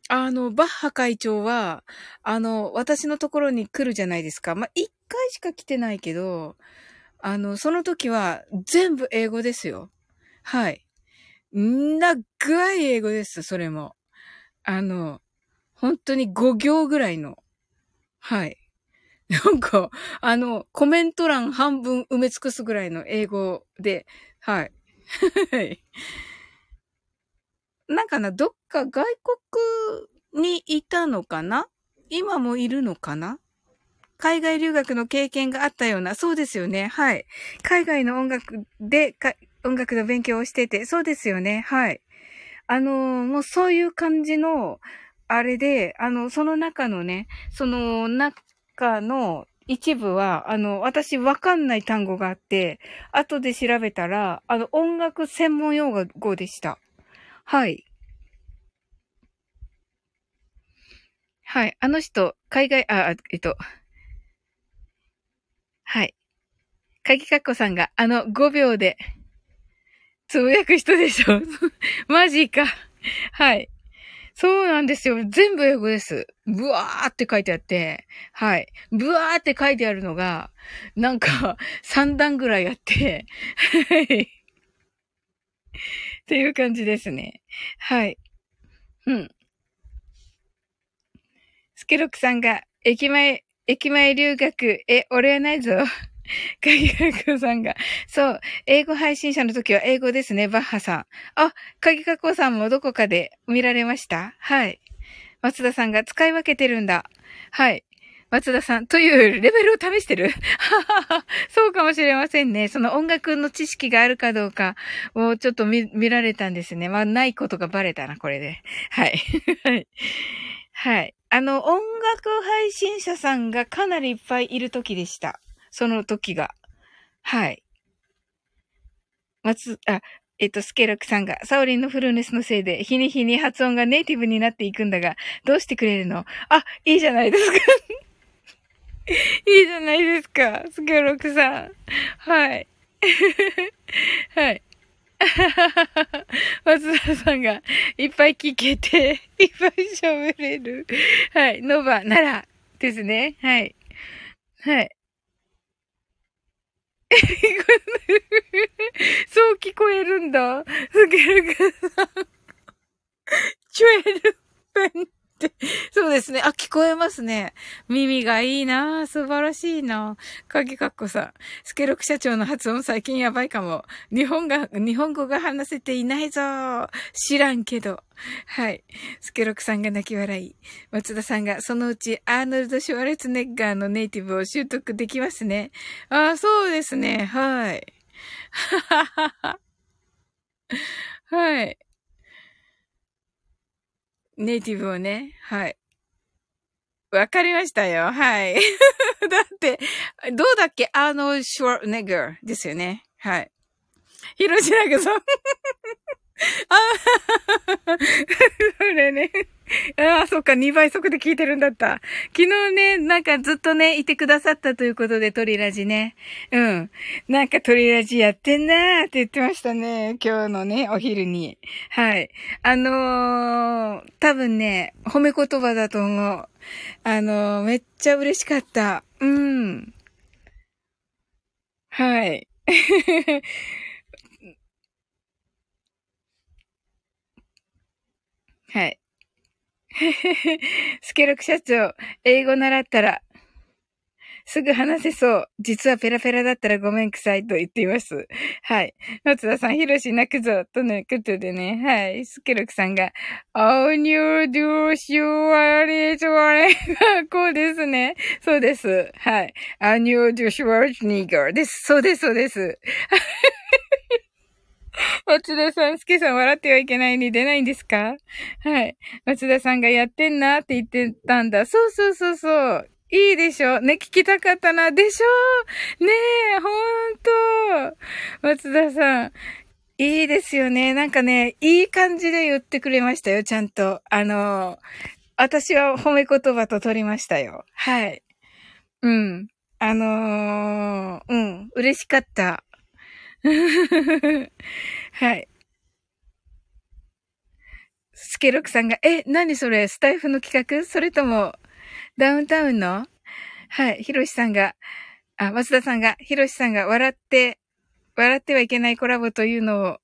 あの、バッハ会長は、あの、私のところに来るじゃないですか。まあ、一回しか来てないけど、あの、その時は全部英語ですよ。はい。長い英語です、それも。あの、本当に5行ぐらいの、はい。なんか、あの、コメント欄半分埋め尽くすぐらいの英語で、はい。はい。なんかな、どっか外国にいたのかな？今もいるのかな？海外留学の経験があったような、そうですよね。はい。海外の音楽で、音楽の勉強をしてて、そうですよね。はい。あのー、もうそういう感じの、あれで、あの、その中のね、その中の一部は、あの、私わかんない単語があって、後で調べたら、あの、音楽専門用語でした。はい。はい。あの人、海外、あ、えっと、はい。鍵かっこさんが、あの5秒で、つぶやく人でしょ マジか。はい。そうなんですよ。全部英語です。ブワーって書いてあって、はい。ブワーって書いてあるのが、なんか、3段ぐらいあって、はい。っていう感じですね。はい。うん。スケロックさんが、駅前、駅前留学、え、俺はないぞ。鍵かこさんが。そう。英語配信者の時は英語ですね、バッハさん。あ、鍵かこさんもどこかで見られました？はい。松田さんが使い分けてるんだ。はい。松田さん、というレベルを試してる？そうかもしれませんね。その音楽の知識があるかどうかをちょっと見、見られたんですね。まあ、ないことがバレたな、これで。はい。はい。はい。あの、音楽配信者さんがかなりいっぱいいる時でした。その時が。はい。松、あ、えっと、スケロクさんが、サオリンのフルネスのせいで、日に日に発音がネイティブになっていくんだが、どうしてくれるの？あ、いいじゃないですか いいじゃないですか、スケロクさん。はい。はい。松田さんがいっぱい聞けて、いっぱい喋れる。はい。ノバならですね。はい。はい。そう聞こえるんだ。スケルクさん。チュエルペンって。そうですね。あ、聞こえますね。耳がいいな素晴らしいな鍵かっこさん。スケロク社長の発音最近やばいかも。日本が、日本語が話せていないぞ知らんけど。はい。スケロクさんが泣き笑い。松田さんが、そのうちアーノルド・シュワレツネッガーのネイティブを習得できますね。ああ、そうですね。はい。ははは。はい。ネイティブをね。はい。わかりましたよ。はい。だって、どうだっけ？アーノー・シュワネッガーですよね。はい。ヒロシナグさん。ああ、それね。ああ、そっか、2倍速で聞いてるんだった。昨日ね、なんかずっとね、いてくださったということで、トリラジね。うん。なんかトリラジやってんなーって言ってましたね。今日のね、お昼に。はい。あのー、多分ね、褒め言葉だと思う。あのー、めっちゃ嬉しかった。うん。はい。はい。スケロク社長、英語習ったら、すぐ話せそう。実はペラペラだったらごめんくさいと言っています。はい。松田さん、ヒロシ泣くぞ。とのことでね。はい。スケロクさんが、おにゅうどうしようあれちょあれ。こうですね。そうです。はい。アニューデュシュワーチニーガーです。そうです、そうです。松田さん、スケさん笑ってはいけないに出ないんですか？はい。松田さんがやってんなって言ってたんだ。そうそうそうそう。いいでしょ？ね、聞きたかったな。でしょ？ねえ、ほんと。松田さん。いいですよね。なんかね、いい感じで言ってくれましたよ、ちゃんと。あの、私は褒め言葉と取りましたよ。はい。うん。あのー、うん、嬉しかった。はい。スケロクさんが、え、何それ？スタイフの企画？それとも、ダウンタウンの？はい。ヒロシさんが、あ、松田さんが、ヒロシさんが笑って、笑ってはいけないコラボというのを、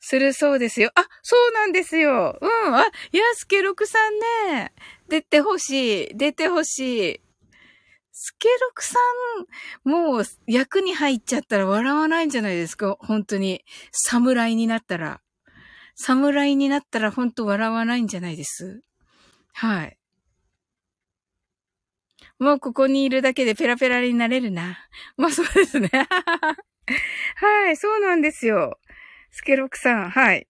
するそうですよ。あ、そうなんですよ。うん。あ、やすけろくさんね。出てほしい。出てほしい。スケロクさん、もう役に入っちゃったら笑わないんじゃないですか？本当に。侍になったら。侍になったら本当笑わないんじゃないです？はい。もうここにいるだけでペラペラになれるな。まあそうですね。はい、そうなんですよ。スケロクさん、はい。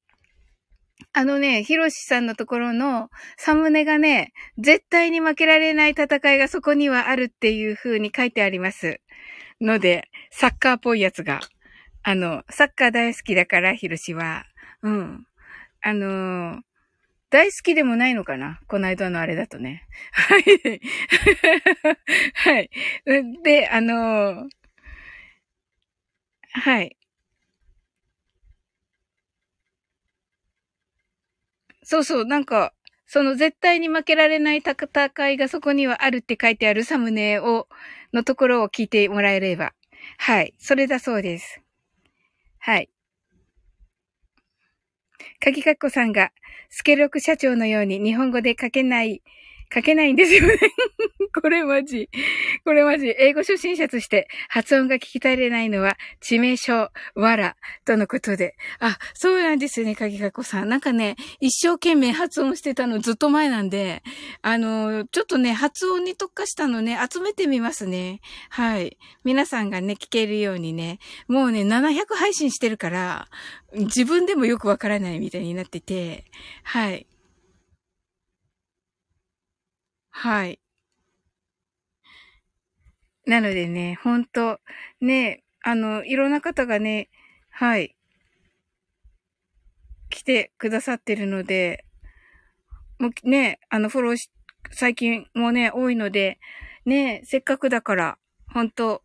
あのね、ヒロシさんのところのサムネがね、絶対に負けられない戦いがそこにはあるっていう風に書いてあります。ので、サッカーっぽいやつが。あの、サッカー大好きだから、ヒロシは。うん。あのー、大好きでもないのかな？この間のあれだとね。はい。はい。で、あのー、はい。そうそう、なんか、その絶対に負けられない戦いがそこにはあるって書いてあるサムネを、のところを聞いてもらえれば。はい。それだそうです。はい。かぎかっこさんが、スケロク社長のように日本語で書けない書けないんですよね これマジ。これマジ。英語初心者として発音が聞き取れないのは致命傷、わら、とのことで。あ、そうなんですよね、かぎかこさん。なんかね、一生懸命発音してたのずっと前なんで、あの、ちょっとね、発音に特化したのね、集めてみますね。はい。皆さんがね、聞けるようにね、もうね、700配信してるから、自分でもよくわからないみたいになってて、はい。はい。なのでね、ほんと、ね、あの、いろんな方がね、はい、来てくださってるので、もうね、あの、フォローし、最近もね、多いので、ね、せっかくだから、ほんと、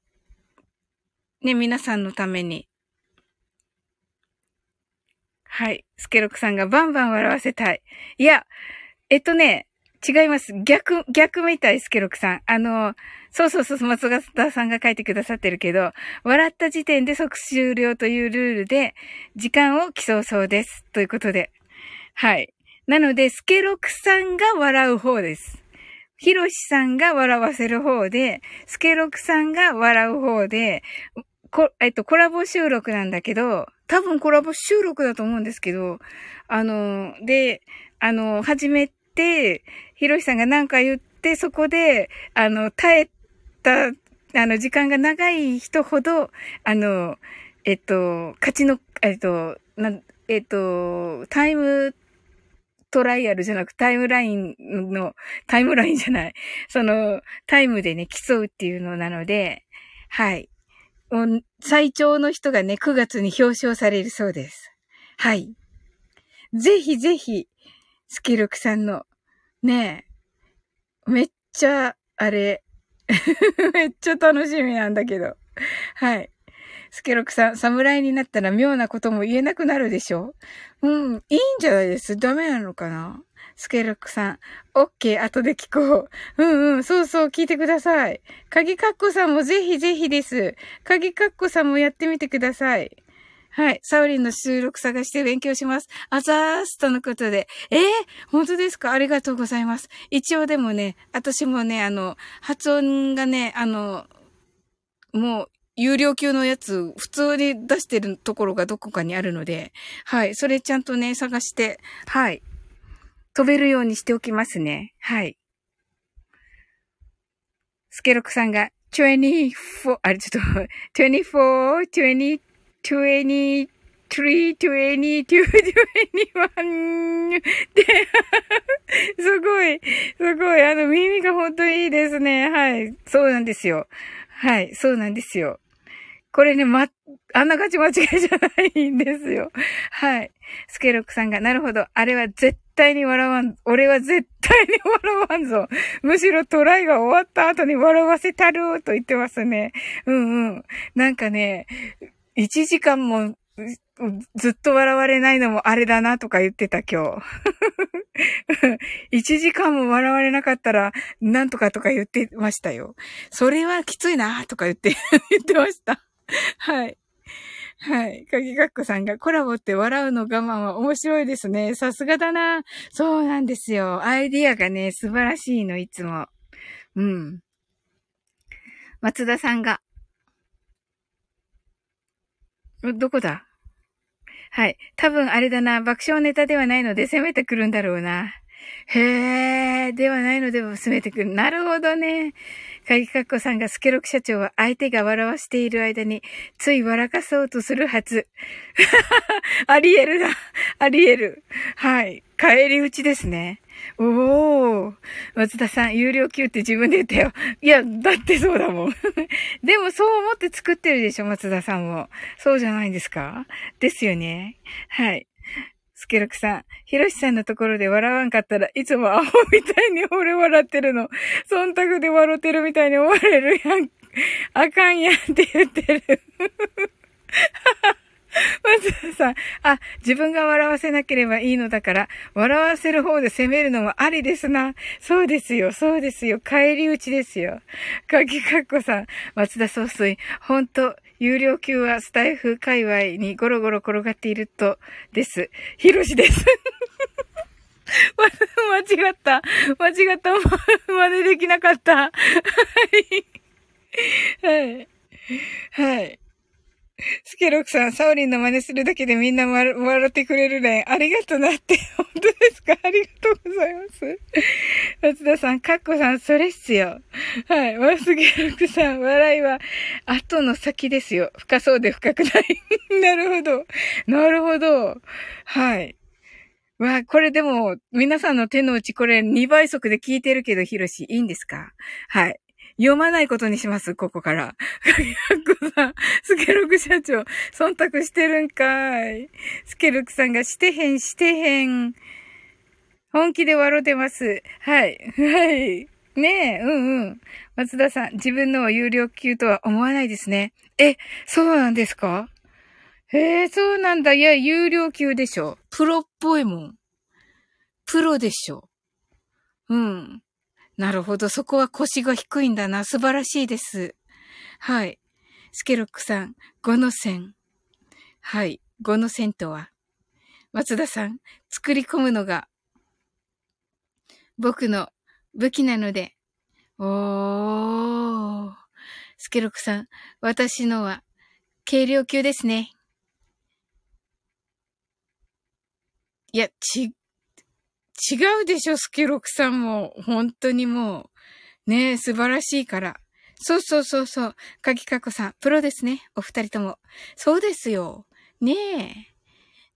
ね、皆さんのために。はい。スケロクさんがバンバン笑わせたい。いや、えっとね、違います。逆、逆みたい、スケロクさん。あの、そうそうそう、松田さんが書いてくださってるけど、笑った時点で即終了というルールで、時間を競うそうです。ということで。はい。なので、スケロクさんが笑う方です。ヒロシさんが笑わせる方で、スケロクさんが笑う方で、こ、えっと、コラボ収録なんだけど、多分コラボ収録だと思うんですけど、あの、で、あの、始め、ひろしさんが何か言って、そこで、あの、耐えた、あの、時間が長い人ほど、あの、えっと、勝ちの、えっと、な、えっと、タイムトライアルじゃなくタイムラインの、タイムラインじゃない。その、タイムでね、競うっていうのなので、はい。最長の人がね、9月に表彰されるそうです。はい。ぜひぜひ、スケルクさんのねえ。めっちゃ、あれ、めっちゃ楽しみなんだけど。はい。スケロクさん、侍になったら妙なことも言えなくなるでしょ？うん、いいんじゃないですダメなのかな？スケロクさん。オッケー、後で聞こう。うんうん、そうそう、聞いてください。鍵カッコさんもぜひぜひです。鍵カッコさんもやってみてください。はい。サウリンの収録探して勉強します。あざーすとのことで。えー、本当ですか？ありがとうございます。一応でもね、私もね、あの、発音がね、あの、もう、有料級のやつ、普通に出してるところがどこかにあるので、はい。それちゃんとね、探して、はい。飛べるようにしておきますね。はい。スケロクさんが、24、あれちょっと、24、20、23, 22, 21で、すごい、すごい、あの、耳が本当にいいですね。はい。そうなんですよ。はい、そうなんですよ。これね、ま、あんな感じ間違いじゃないんですよ。はい。スケロックさんが、なるほど。あれは絶対に笑わん、俺は絶対に笑わんぞ。むしろトライが終わった後に笑わせたると言ってますね。うんうん。なんかね、1時間もずっと笑われないのもあれだなとか言ってた今日。1時間も笑われなかったらなんとかとか言ってましたよ。それはきついなとか言って 言ってました。はい。はい。かぎかっこさんがコラボって笑うの我慢は面白いですね。さすがだな。そうなんですよ。アイディアがね、素晴らしいの、いつも。うん。松田さんが、どこだ？はい。多分あれだな。爆笑ネタではないので攻めてくるんだろうな。へー。ではないのでも攻めてくる。なるほどね。鍵かっこさんがスケロク社長は相手が笑わしている間に、つい笑かそうとするはず。ありえるな。ありえる。はい。帰り討ちですね。おー。松田さん、有料級って自分で言ったよ。いや、だってそうだもん。でもそう思って作ってるでしょ、松田さんも。そうじゃないんですか？ですよね。はい。スケロクさん、ヒロシさんのところで笑わんかったらいつもアホみたいに俺笑ってるの。忖度で笑ってるみたいに思われるやん。あかんやんって言ってる。松田さん、あ、自分が笑わせなければいいのだから、笑わせる方で責めるのもありですな。そうですよ、そうですよ。帰り討ちですよ。かきかっこさん、松田総帥、ほんと、有料級はスタイフ界隈にゴロゴロ転がっていると、です。ひろしです。間違った。間違った。真似できなかった。はい。はい。はい。スケロクさん、サオリンの真似するだけでみんな笑ってくれるね。ありがとなって。本当ですか？ありがとうございます。松田さん、カッコさん、それっすよ。はい。ワスケロクさん、笑いは後の先ですよ。深そうで深くない。なるほど。なるほど。はい。わ、これでも、皆さんの手の内これ2倍速で聞いてるけど、ヒロシ、いいんですか？はい。読まないことにします、ここから。鍵かっさん、スケロク社長、忖度してるんかい。スケロクさんがしてへん、してへん。本気で笑ってます。はい。はい。ねえ、うんうん。松田さん、自分のは有料級とは思わないですね。え、そうなんですか？へえ、そうなんだ。いや、有料級でしょ。プロっぽいもん。プロでしょ。うん。なるほど。そこは腰が低いんだな。素晴らしいです。はい。スケロックさん、5の線。はい。5の線とは、松田さん、作り込むのが、僕の武器なので、おー。スケロックさん、私のは、軽量級ですね。いや、ち、違うでしょ、スケロクさんも。本当にもう。ねえ、素晴らしいから。そうそうそうそう。かぎかこさん、プロですね。お二人とも。そうですよ。ねえ。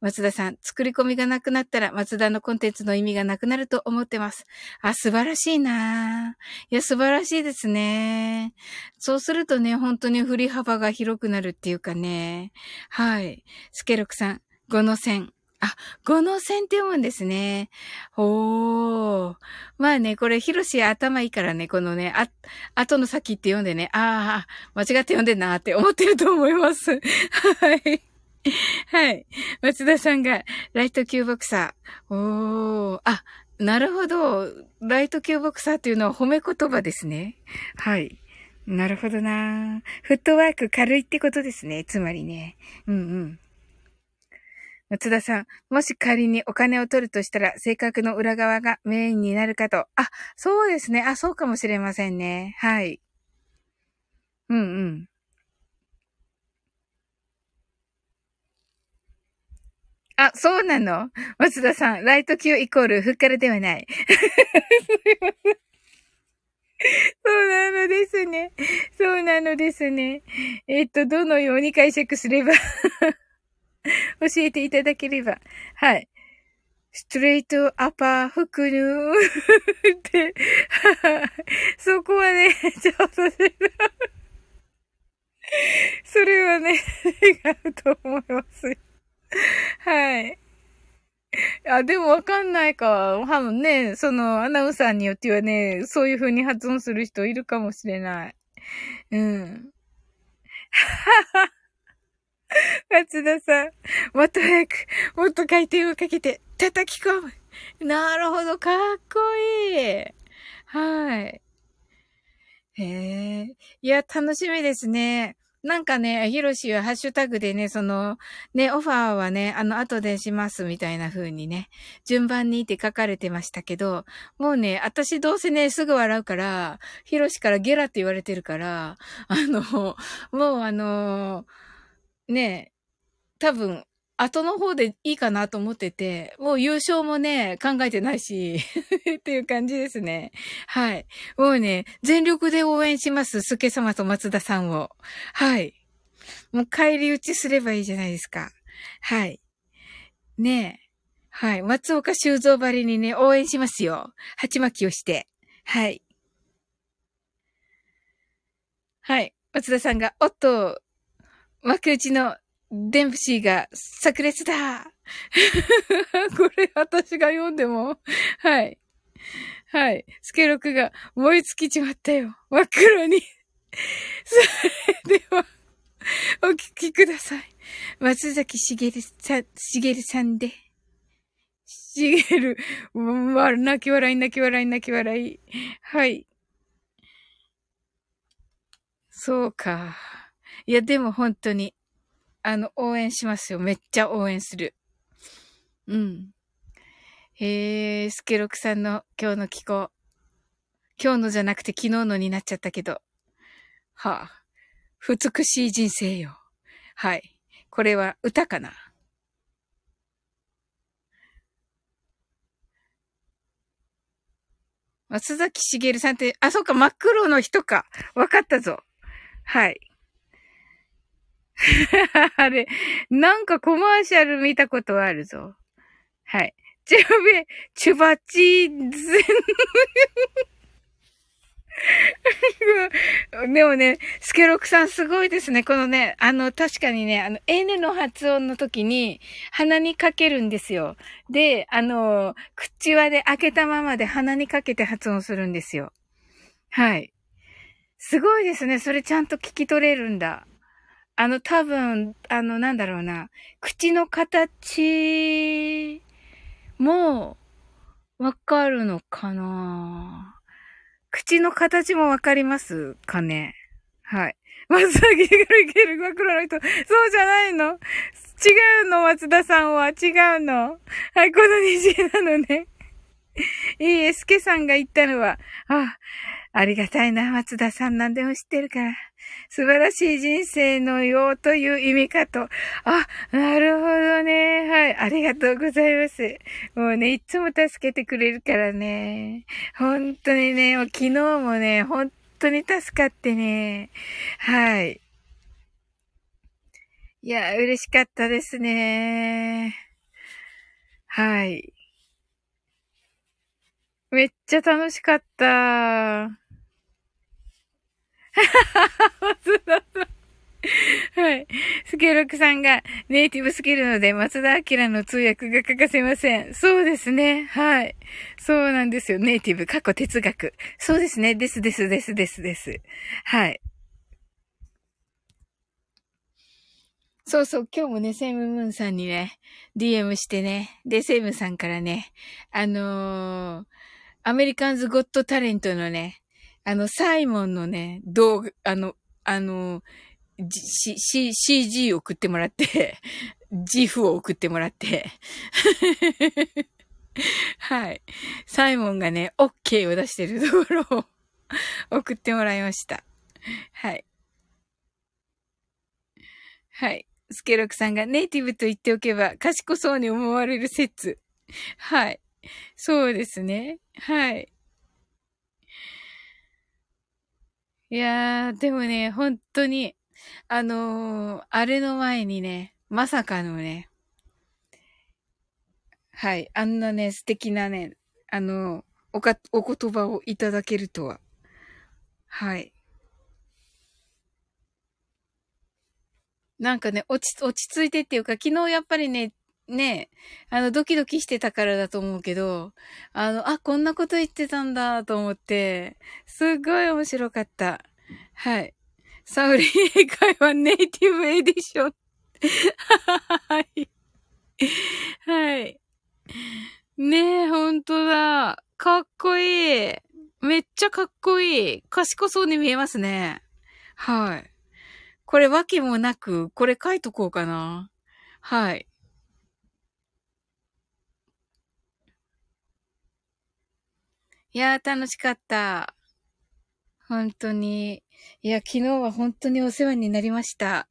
松田さん、作り込みがなくなったら、松田のコンテンツの意味がなくなると思ってます。あ、素晴らしいないや、素晴らしいですね。そうするとね、本当に振り幅が広くなるっていうかね。はい。スケロクさん、5の線。あ、五の線って読むんですね。おー。まあね、これ、ヒロシ頭いいからね、このね、あ、後の先って読んでね、ああ、間違って読んでんなって思ってると思います。はい。はい。松田さんが、ライトキューボクサー。おー。あ、なるほど。ライトキューボクサーっていうのは褒め言葉ですね。はい。なるほどなフットワーク軽いってことですね。つまりね。うんうん。松田さん、もし仮にお金を取るとしたら、性格の裏側がメインになるかと。あ、そうですね。あ、そうかもしれませんね。はい。うんうん。あ、そうなの？松田さん、ライト級イコールフッカルではない。そうなのですね。そうなのですね。えっと、どのように解釈すれば 教えていただければ。はい。ストレートアパーフクヌーって、そこはね、ちょっとそれはね、違うと思います。はい。あ、でもわかんないか。多分ね、そのアナウンサーによってはね、そういう風に発音する人いるかもしれない。うん。はは。松田さん、もっと早く、もっと回転をかけて、叩き込む。なるほど、かっこいい。はい。へえ。いや、楽しみですね。なんかね、ヒロシはハッシュタグでね、その、ね、オファーはね、あの、後でしますみたいな風にね、順番にって書かれてましたけど、もうね、私どうせね、すぐ笑うから、ヒロシからゲラって言われてるから、あの、もうあの、ね、多分、後の方でいいかなと思ってて、もう優勝もね、考えてないし、っていう感じですね。はい。もうね、全力で応援します。スケ様と松田さんを。はい。もう帰り討ちすればいいじゃないですか。はい。ねえ。はい。松岡修造ばりにね、応援しますよ。鉢巻きをして。はい。はい。松田さんが、おっと、幕内のデンプシーが炸裂だ これ私が読んでも、はい。はい。スケロクが燃え尽きちまったよ。真っ黒に それでは、お聞きください。松崎しげるさ、しげるさんで。しげる、ま、泣き笑い、泣き笑い、泣き笑い。はい。そうか。いや、でも本当に、あの、応援しますよ。めっちゃ応援する。うん。へえ、スケロクさんの今日の気候。今日のじゃなくて昨日のになっちゃったけど。はあ。美しい人生よ。はい。これは歌かな松崎しげるさんって、あ、そうか、真っ黒の人か。わかったぞ。はい。あれ、なんかコマーシャル見たことあるぞ。はい。チュベ、チュバチーズ。でもね、スケロクさんすごいですね。このね、あの、確かにね、あの、N の発音の時に鼻にかけるんですよ。で、あの、口輪で開けたままで鼻にかけて発音するんですよ。はい。すごいですね。それちゃんと聞き取れるんだ。あの、多分、あの、なんだろうな。口の形も、わかるのかな？口の形もわかりますかね？はい。松崎がいける真っ黒の人。そうじゃないの？違うの松田さんは。違うの？はい、この虹なのね。いいえ、スケさんが言ったのは、あ、ありがたいな、松田さん何でも知ってるから。素晴らしい人生のようという意味かと。あ、なるほどね。はい。ありがとうございます。もうね、いつも助けてくれるからね。本当にね、昨日もね、本当に助かってね。はい。いや、嬉しかったですね。はい。めっちゃ楽しかった。松田さん。はい。スケロクさんがネイティブスキルので松田明の通訳が欠かせません。そうですね。はい。そうなんですよ。ネイティブ、過去哲学。そうですね。ですですですですです。はい。そうそう、今日もね、セイムムーンさんにね、DM してね、で、セイムさんからね、あのー、アメリカンズゴットタレントのね、あの、サイモンのね、動画、あの、あの、C、C、CG を送ってもらって、GIF を送ってもらって、はい。サイモンがね、OK を出してるところを 送ってもらいました。はい。はい。スケロクさんがネイティブと言っておけば賢そうに思われる説。はい。そうですね。はい。いやー、でもね、本当に、あのー、あれの前にね、まさかのね、はい、あんなね、素敵なね、あのー、おか、お言葉をいただけるとは。はい。なんかね、落ち、落ち着いてっていうか、昨日やっぱりね、ね、あの、ドキドキしてたからだと思うけど、あの、あ、こんなこと言ってたんだと思って、すっごい面白かった。はい。サウリ英会話ネイティブエディション。はい。はい。ねえ、ほんとだ。かっこいい。めっちゃかっこいい。賢そうに見えますね。はい。これわけもなく、これ書いとこうかな。はい。いやー、楽しかった。本当に。いや、昨日は本当にお世話になりました。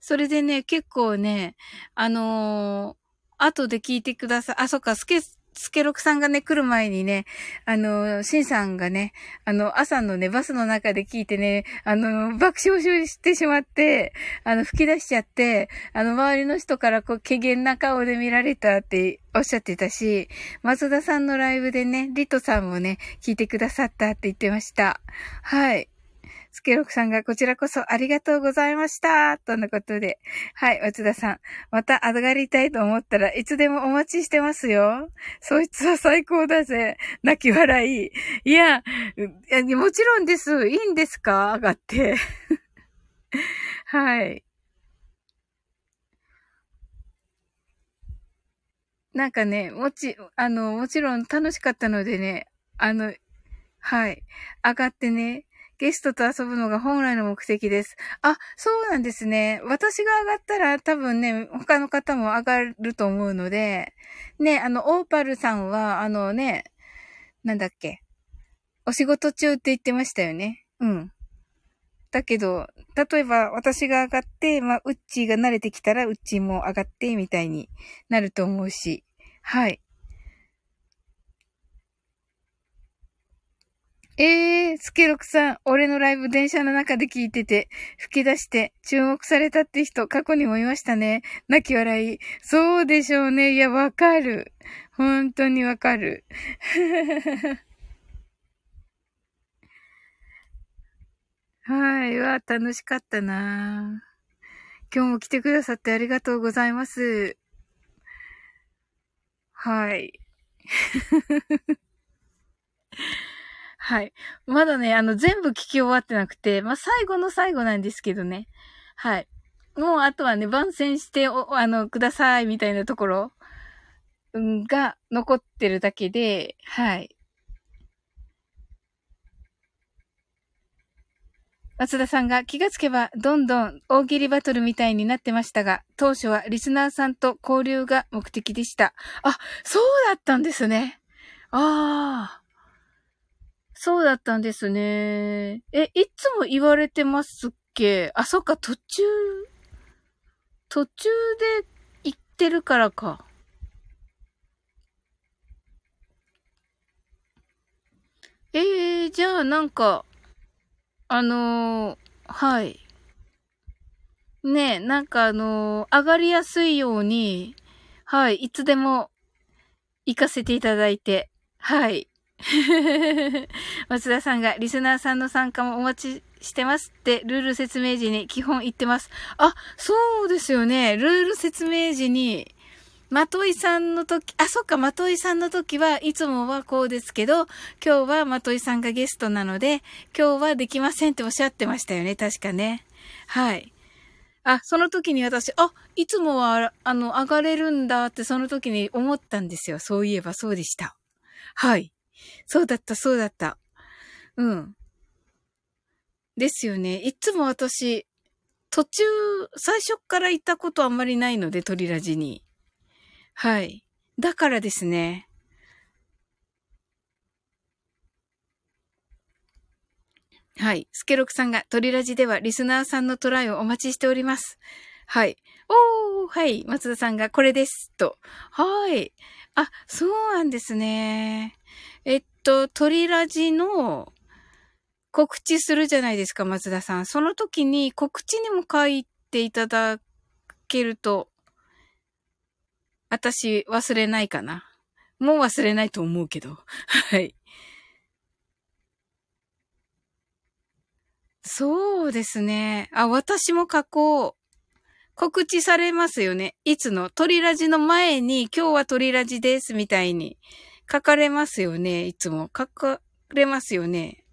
それでね、結構ね、あのー、後で聞いてください。あ、そっか、スケ、スケロクさんがね、来る前にね、あの、シンさんがね、あの、朝のね、バスの中で聞いてね、あの、爆笑してしまって、あの、吹き出しちゃって、あの、周りの人からこう、怪げな顔で見られたっておっしゃってたし、松田さんのライブでね、リトさんもね、聞いてくださったって言ってました。はい。スケロクさんがこちらこそありがとうございました。とのことで。はい、松田さん。また上がりたいと思ったらいつでもお待ちしてますよ。そいつは最高だぜ。泣き笑い。いや、いやもちろんです。いいんですか？上がって。はい。なんかね、もち、あの、もちろん楽しかったのでね、あの、はい。上がってね、ゲストと遊ぶのが本来の目的です。あ、そうなんですね。私が上がったら多分ね、他の方も上がると思うので、ね、あの、オーパルさんは、あのね、なんだっけ。お仕事中って言ってましたよね。うん。だけど、例えば私が上がって、まあ、ウッチーが慣れてきたら、ウッチーも上がって、みたいになると思うし。はい。ええー、スケロクさん、俺のライブ電車の中で聞いてて、吹き出して注目されたって人、過去にもいましたね。泣き笑い。そうでしょうね。いや、わかる。本当にわかる。はい。わ、楽しかったな今日も来てくださってありがとうございます。はい。はい。まだね、あの、全部聞き終わってなくて、まあ、最後の最後なんですけどね。はい。もう、あとはね、番宣してお、あの、ください、みたいなところ、が残ってるだけで、はい。松田さんが気がつけばどんどん大喜利バトルみたいになってましたが、当初はリスナーさんと交流が目的でした。あ、そうだったんですね。ああ。そうだったんですね。え、いつも言われてますっけ？あ、そっか、途中、途中で言ってるからか。えー、じゃあなんか、あのー、はい。ねえ、なんかあのー、上がりやすいように、はい、いつでも行かせていただいて、はい。松田さんがリスナーさんの参加もお待ちしてますってルール説明時に基本言ってます。あ、そうですよね。ルール説明時に、まといさんの時、あ、そっか、まといさんの時はいつもはこうですけど、今日はまといさんがゲストなので、今日はできませんっておっしゃってましたよね、確かね。はい。あ、その時に私、あ、いつもは、あの、上がれるんだってその時に思ったんですよ。そういえばそうでした。はい。そうだった、そうだった。うん。ですよね。いつも私、途中、最初から行ったことあんまりないので、鳥ラジに。はい。だからですね。はい。スケロクさんが鳥ラジではリスナーさんのトライをお待ちしております。はい。おー、はい。松田さんがこれです。と。はい。あ、そうなんですね。えっと、鳥ラジの告知するじゃないですか、松田さん。その時に告知にも書いていただけると、私忘れないかな。もう忘れないと思うけど。はい。そうですね。あ、私も書こう。告知されますよね。いつの？鳥ラジの前に今日は鳥ラジですみたいに書かれますよね。いつも。書かれますよね。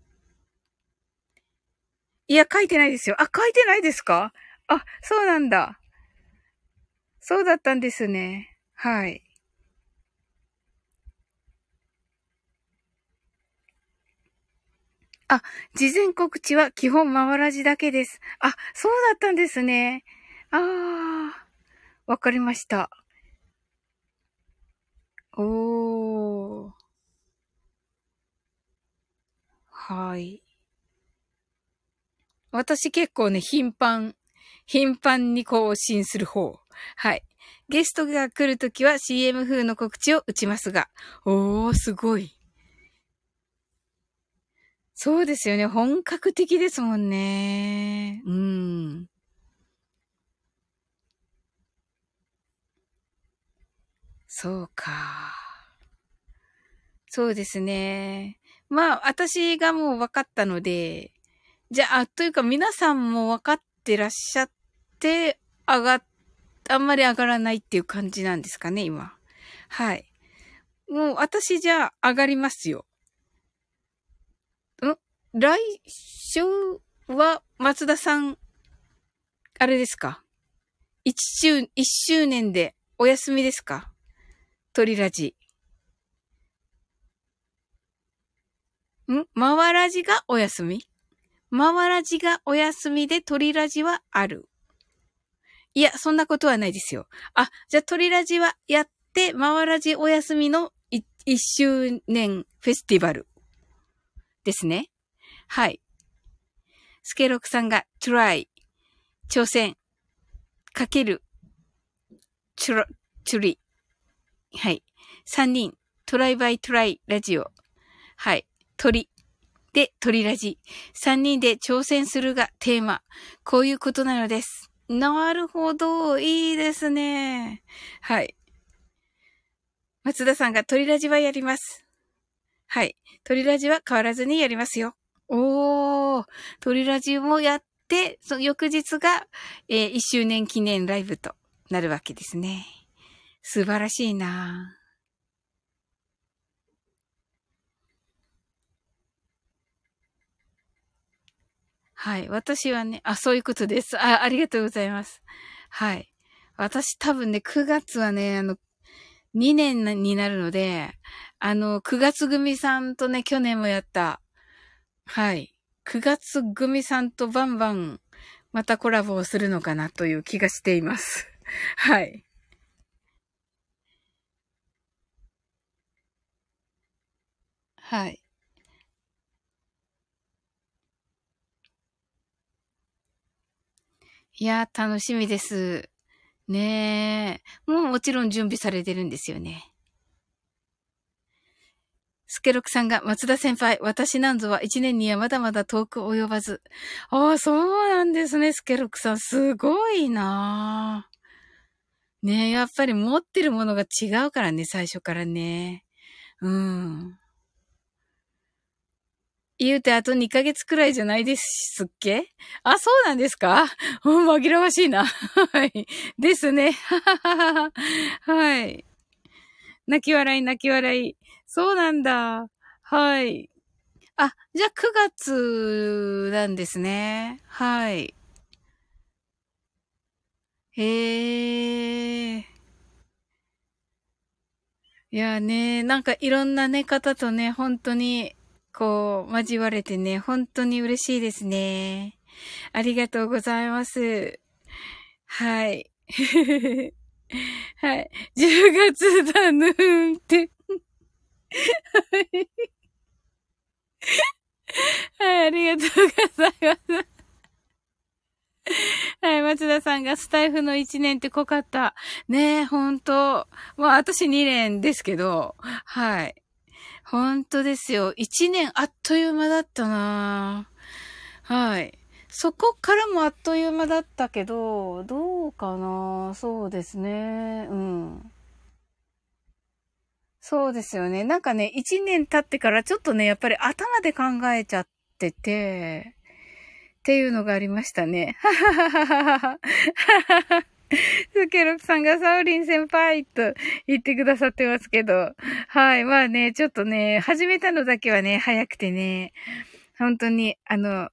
いや、書いてないですよ。あ、書いてないですか？あ、そうなんだ。そうだったんですね。はい。あ、事前告知は基本回らじだけです。あ、そうだったんですね。ああ、わかりました。おー。はい。私結構ね、頻繁、頻繁に更新する方。はい。ゲストが来るときは CM 風の告知を打ちますが。おー、すごい。そうですよね。本格的ですもんね。うん。そうか。そうですね。まあ、私がもう分かったので、じゃあ、というか皆さんも分かってらっしゃって、上があんまり上がらないっていう感じなんですかね、今。はい。もう私じゃあ上がりますよ。ん？来週は松田さん、あれですか？一周、一周年でお休みですか？鳥ラジ。ん？回らじがお休み？回らじがお休みで鳥ラジはある。いや、そんなことはないですよ。あ、じゃあ、鳥ラジはやって、回らじお休みの一周年フェスティバルですね。はい。スケロクさんが try 挑戦かけるチュロ、チュリ。はい。三人トライバイトライラジオ。はい。鳥。で、鳥ラジ。三人で挑戦するがテーマ。こういうことなのです。なるほど。いいですね。はい。松田さんが鳥ラジはやります。はい。鳥ラジは変わらずにやりますよ。おー。鳥ラジもやって、その翌日が、えー、1周年記念ライブとなるわけですね。素晴らしいなはい。私はね、あ、そういうことです。あ、ありがとうございます。はい。私多分ね、9月はね、あの、2年になるので、あの、9月組さんとね、去年もやった、はい。9月組さんとバンバン、またコラボをするのかなという気がしています。はい。はい。いや、楽しみです。ねえ。もうもちろん準備されてるんですよね。スケロクさんが、松田先輩、私なんぞは一年にはまだまだ遠く及ばず。ああ、そうなんですね、スケロクさん。すごいなねえ、やっぱり持ってるものが違うからね、最初からね。うん。言うてあと2ヶ月くらいじゃないですっけ？あ、そうなんですか？紛らわしいな。はい。ですね。はい。泣き笑い、泣き笑い。そうなんだ。はい。あ、じゃあ9月なんですね。はい。へえ。いやね、なんかいろんなね、方とね、本当にこう、交われてね、本当に嬉しいですね。ありがとうございます。はい。はい。10月だぬーんって。はい。はい、ありがとうございます。はい、松田さんがスタイフの1年って濃かった。ねえ、ほんと。まあ、私2年ですけど、はい。本当ですよ。一年あっという間だったなはい。そこからもあっという間だったけど、どうかなそうですね。うん。そうですよね。なんかね、一年経ってからちょっとね、やっぱり頭で考えちゃってて、っていうのがありましたね。はははははは。スケロクさんがサウリン先輩と言ってくださってますけど。はい。まあね、ちょっとね、始めたのだけはね、早くてね、本当に、あの、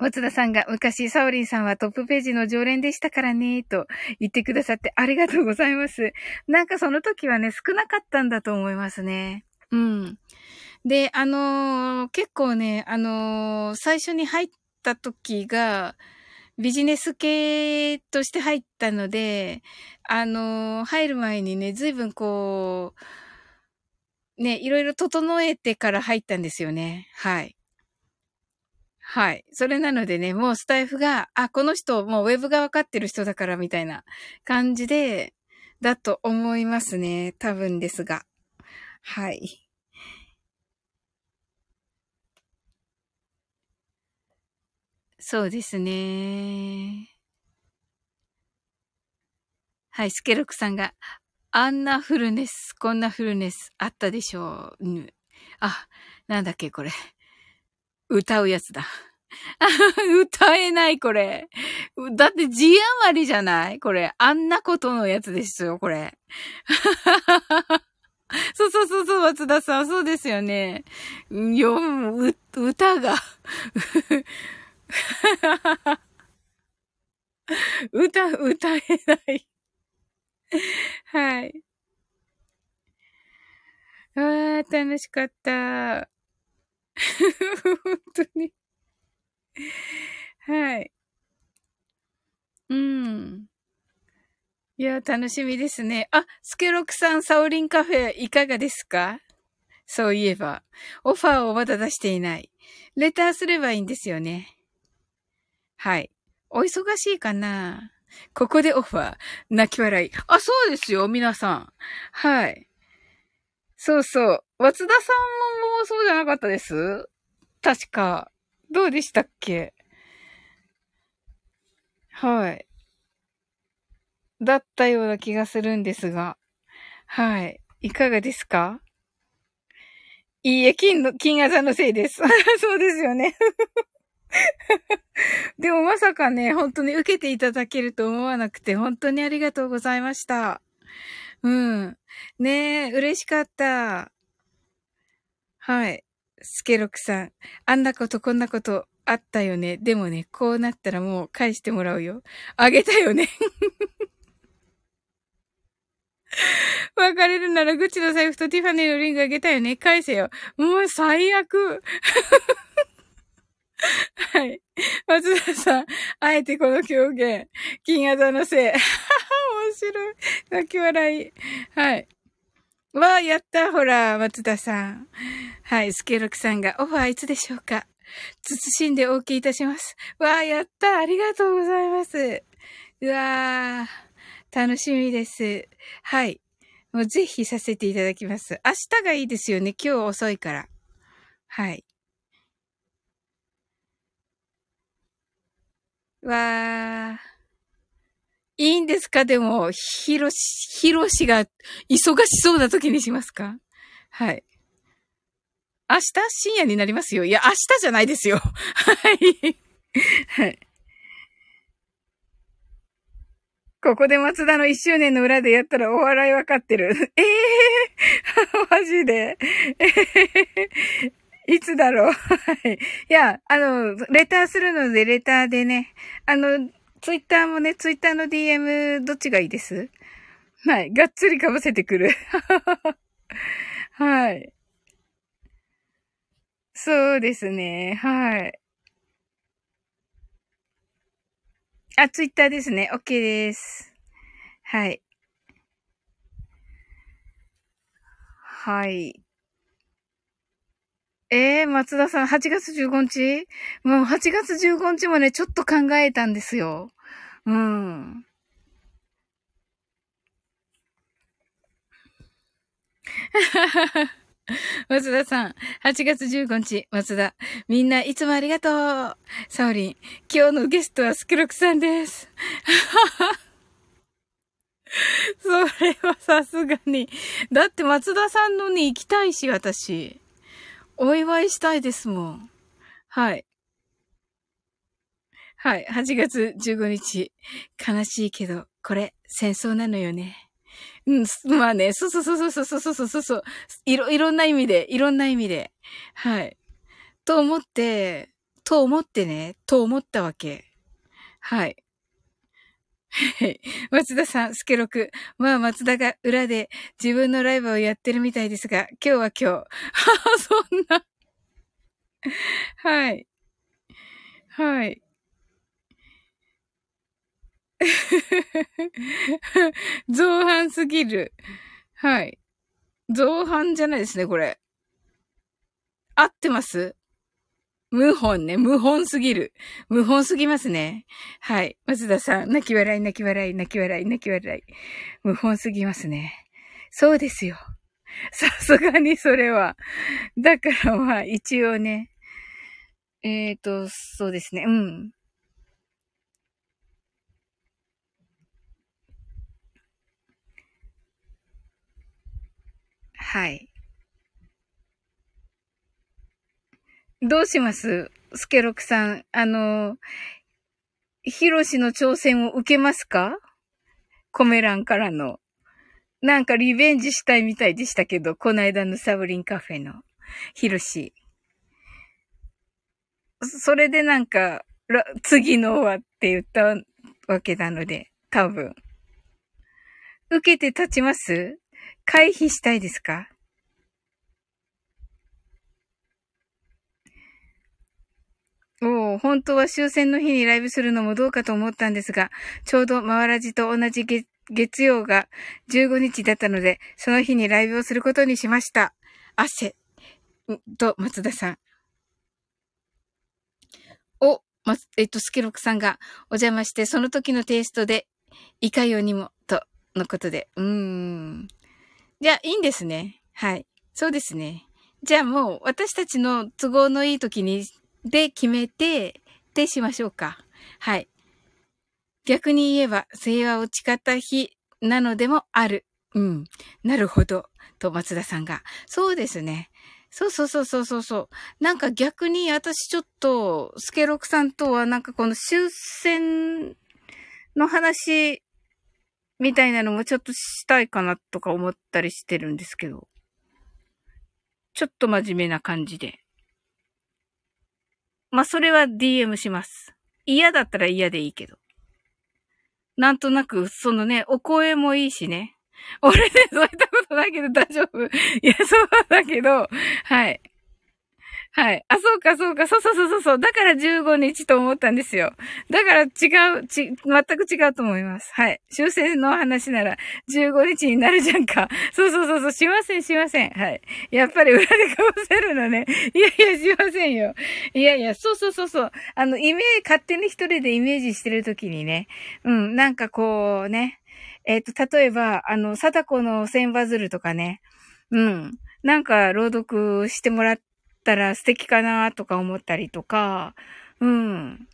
松田さんが昔、サオリンさんはトップページの常連でしたからね、と言ってくださってありがとうございます。なんかその時はね、少なかったんだと思いますね。うん。で、あのー、結構ね、あのー、最初に入った時が、ビジネス系として入ったので、あの、入る前にね、随分こう、ね、いろいろ整えてから入ったんですよね。はい。はい。それなのでね、もうスタイフが、あ、この人、もうウェブがわかってる人だから、みたいな感じで、だと思いますね。多分ですが。はい。そうですね。はい、スケロクさんが、あんなフルネス、こんなフルネスあったでしょう。うん、あ、なんだっけ、これ。歌うやつだ。歌えない、これ。だって字余りじゃないこれ。あんなことのやつですよ、これ。そうそうそうそう、松田さん。そうですよね。よ、歌が 歌、歌えない。はい。ああ、楽しかった。本当に。はい。うん。いや、楽しみですね。あ、スケロクさん、サオリンカフェ、いかがですか？そういえば、オファーをまだ出していない。レターすればいいんですよね。はい。お忙しいかな？ここでオファー。泣き笑い。あ、そうですよ、皆さん。はい。そうそう。松田さんももうそうじゃなかったです？確か。どうでしたっけ？はい。だったような気がするんですが。はい。いかがですか？いいえ、金の、金あざのせいです。そうですよね。でもまさかね、本当に受けていただけると思わなくて、本当にありがとうございました。うん。ねえ、嬉しかった。はい。スケロクさん。あんなことこんなことあったよね。でもね、こうなったらもう返してもらうよ。あげたよね。別れるならグッチの財布とティファニーのリングあげたよね。返せよ。もう最悪。はい。松田さん、あえてこの狂言。金型のせい。面白い。泣き笑い。はい。わあ、やったほら、松田さん。はい、スケロクさんが、オファーいつでしょうか慎んでお受けいたします。わあ、やったありがとうございます。うわあ、楽しみです。はい。もうぜひさせていただきます。明日がいいですよね。今日遅いから。はい。わあ。いいんですか？でも、ひろし、ひろしが忙しそうな時にしますか？はい。明日深夜になりますよ。いや、明日じゃないですよ。はい。はい。ここで松田の一周年の裏でやったらお笑いわかってる。ええー、マジで。え、いつだろう？はい。いや、あの、レターするので、レターでね、あの、ツイッターもね、ツイッターの DM どっちがいいです？はい。がっつり被せてくる。はい。そうですね。はい。あ、ツイッターですね。OK です。はい。はい。ええー、松田さん、8月15日？もう8月15日もね、ちょっと考えたんですよ。うん。松田さん、8月15日、松田。みんないつもありがとう。サオリン、今日のゲストはスクロクさんです。それはさすがに。だって松田さんのに行きたいし、私。お祝いしたいですもん。はい。はい。8月15日。悲しいけど、これ、戦争なのよね。うん、まあね、そうそうそうそうそうそうそうそう。いろ、いろんな意味で、いろんな意味で。はい。と思って、と思ってね、と思ったわけ。はい。はい。松田さん、スケロク。まあ、松田が裏で自分のライブをやってるみたいですが、今日は今日。はあ、そんな。はい。はい。造反すぎる。はい。造反じゃないですね、これ。合ってます？無本ね。無本すぎる。無本すぎますね。はい。松田さん、泣き笑い、泣き笑い、泣き笑い、泣き笑い。無本すぎますね。そうですよ。さすがにそれは。だからまあ、一応ね。えっ、ー、と、そうですね。うん。はい。どうします？スケロクさん。あの、ヒロシの挑戦を受けますか？コメ欄からの。なんかリベンジしたいみたいでしたけど、この間のサブリンカフェのヒロシ。それでなんか、次のはって言ったわけなので、多分。受けて立ちます？回避したいですか？おお、本当は終戦の日にライブするのもどうかと思ったんですが、ちょうど回らじと同じ月月曜が15日だったので、その日にライブをすることにしました。汗。と、松田さん。お、ま、えっと、スケロクさんがお邪魔して、その時のテイストで、いかようにも、と、のことで。うーん。じゃあ、いいんですね。はい。そうですね。じゃあもう、私たちの都合のいい時にで決めて、でしましょうか。はい。逆に言えば、平和を誓った日なのでもある。うん。なるほど。と、松田さんが。そうですね。そうそうそうそうそうそう。なんか逆に私ちょっと、スケロクさんとはなんかこの終戦の話みたいなのもちょっとしたいかなとか思ったりしてるんですけど。ちょっと真面目な感じで。まあ、それは DM します。嫌だったら嫌でいいけど。なんとなく、そのね、お声もいいしね。俺ね、そういったことないけど大丈夫。いや、そうだけど、はい。はい。あ、そうか、そうか。そうそうそうそう。だから15日と思ったんですよ。だから違う、ち、全く違うと思います。はい。終戦の話なら15日になるじゃんか。そうそうそうそう。しません、しません。はい。やっぱり裏でかぶせるのね。いやいや、しませんよ。いやいや、そうそうそうそう。あの、イメージ、勝手に一人でイメージしてるときにね。うん、なんかこうね。えっ、ー、と、例えば、あの、貞子の千羽鶴とかね。うん。なんか朗読してもらって、ったら素敵かなとか思ったりとか、うん。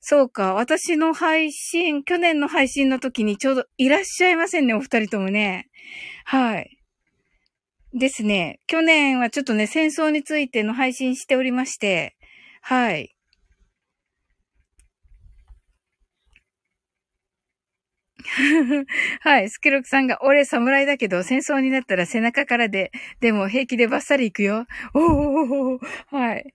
そうか。私の配信、去年の配信の時にちょうどいらっしゃいませんね、お二人ともね。はい。ですね。去年はちょっとね、戦争についての配信しておりまして、はい。はい。スケロクさんが、俺侍だけど、戦争になったら背中からで、でも平気でバッサリ行くよ。おおはい。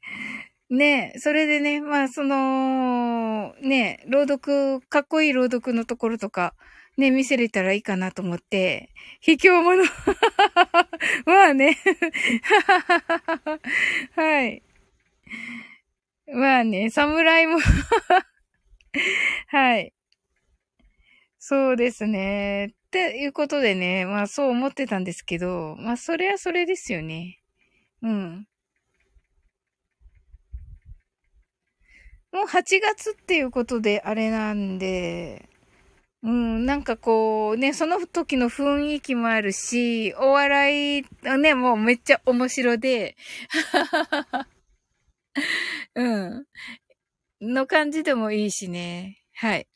ねそれでね、まあ、その、ね朗読、かっこいい朗読のところとか、ね、見せれたらいいかなと思って、卑怯者。まあね。はい。まあね、侍も はい。そうですね。っていうことでね、まあそう思ってたんですけど、まあそれはそれですよね。うん。もう8月っていうことであれなんで、うん、なんかこう、ね、その時の雰囲気もあるし、お笑い、ね、もうめっちゃ面白で、うん。の感じでもいいしね。はい。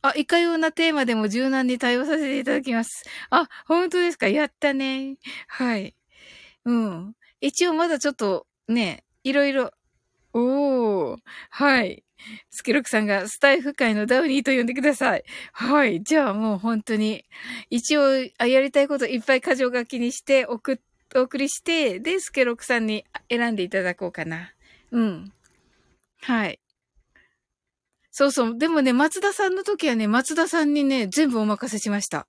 あ、いかようなテーマでも柔軟に対応させていただきます。あ、本当ですか？やったね。はい。うん。一応まだちょっとね、いろいろ、おー、はい。スケロクさんがスタイフ界のダウニーと呼んでください。はい。じゃあもう本当に、一応、あやりたいこといっぱい箇条書きにして送っ、お送りして、で、スケロクさんに選んでいただこうかな。うん。はい。そうそう。でもね、松田さんの時はね、松田さんにね、全部お任せしました。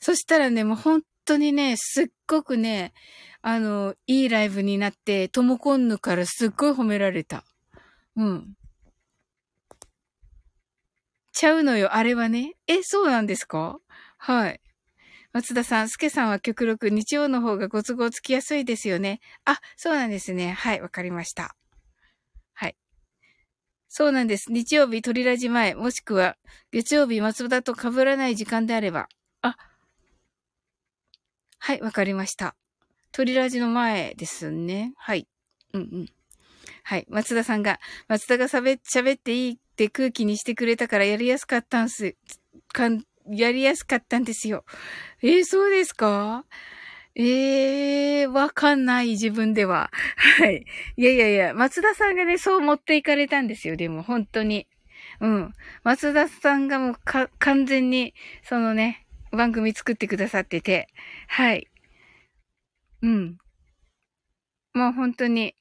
そしたらね、もう本当にね、すっごくね、あの、いいライブになって、ともこんぬからすっごい褒められた。うん。ちゃうのよ、あれはね。え、そうなんですか？はい。松田さん、すけさんは極力日曜の方がご都合つきやすいですよね。あ、そうなんですね。はい、わかりました。はい。そうなんです。日曜日、鳥ラジ前、もしくは、月曜日、松田と被らない時間であれば。あ、はい、わかりました。鳥ラジの前ですね。はい。うんうん。はい。松田さんが、松田が喋っていいって空気にしてくれたからやりやすかったんす。かん、やりやすかったんですよ。えー、そうですか？ええー、わかんない自分では。はい。いやいやいや、松田さんがね、そう持っていかれたんですよ。でも、本当に。うん。松田さんがもうか、完全に、そのね、番組作ってくださってて。はい。うん。もう本当に、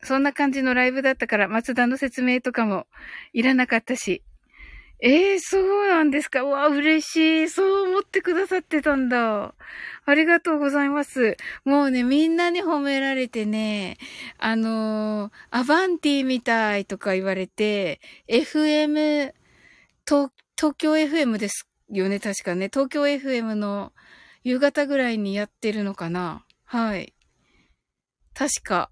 そんな感じのライブだったから、松田の説明とかもいらなかったし。ええー、そうなんですか。うわ、嬉しい。そう思ってくださってたんだ。ありがとうございます。もうね、みんなに褒められてね、あのー、アバンティみたいとか言われて、FM、東京 FM ですよね、確かね。東京 FM の夕方ぐらいにやってるのかな。はい。確か。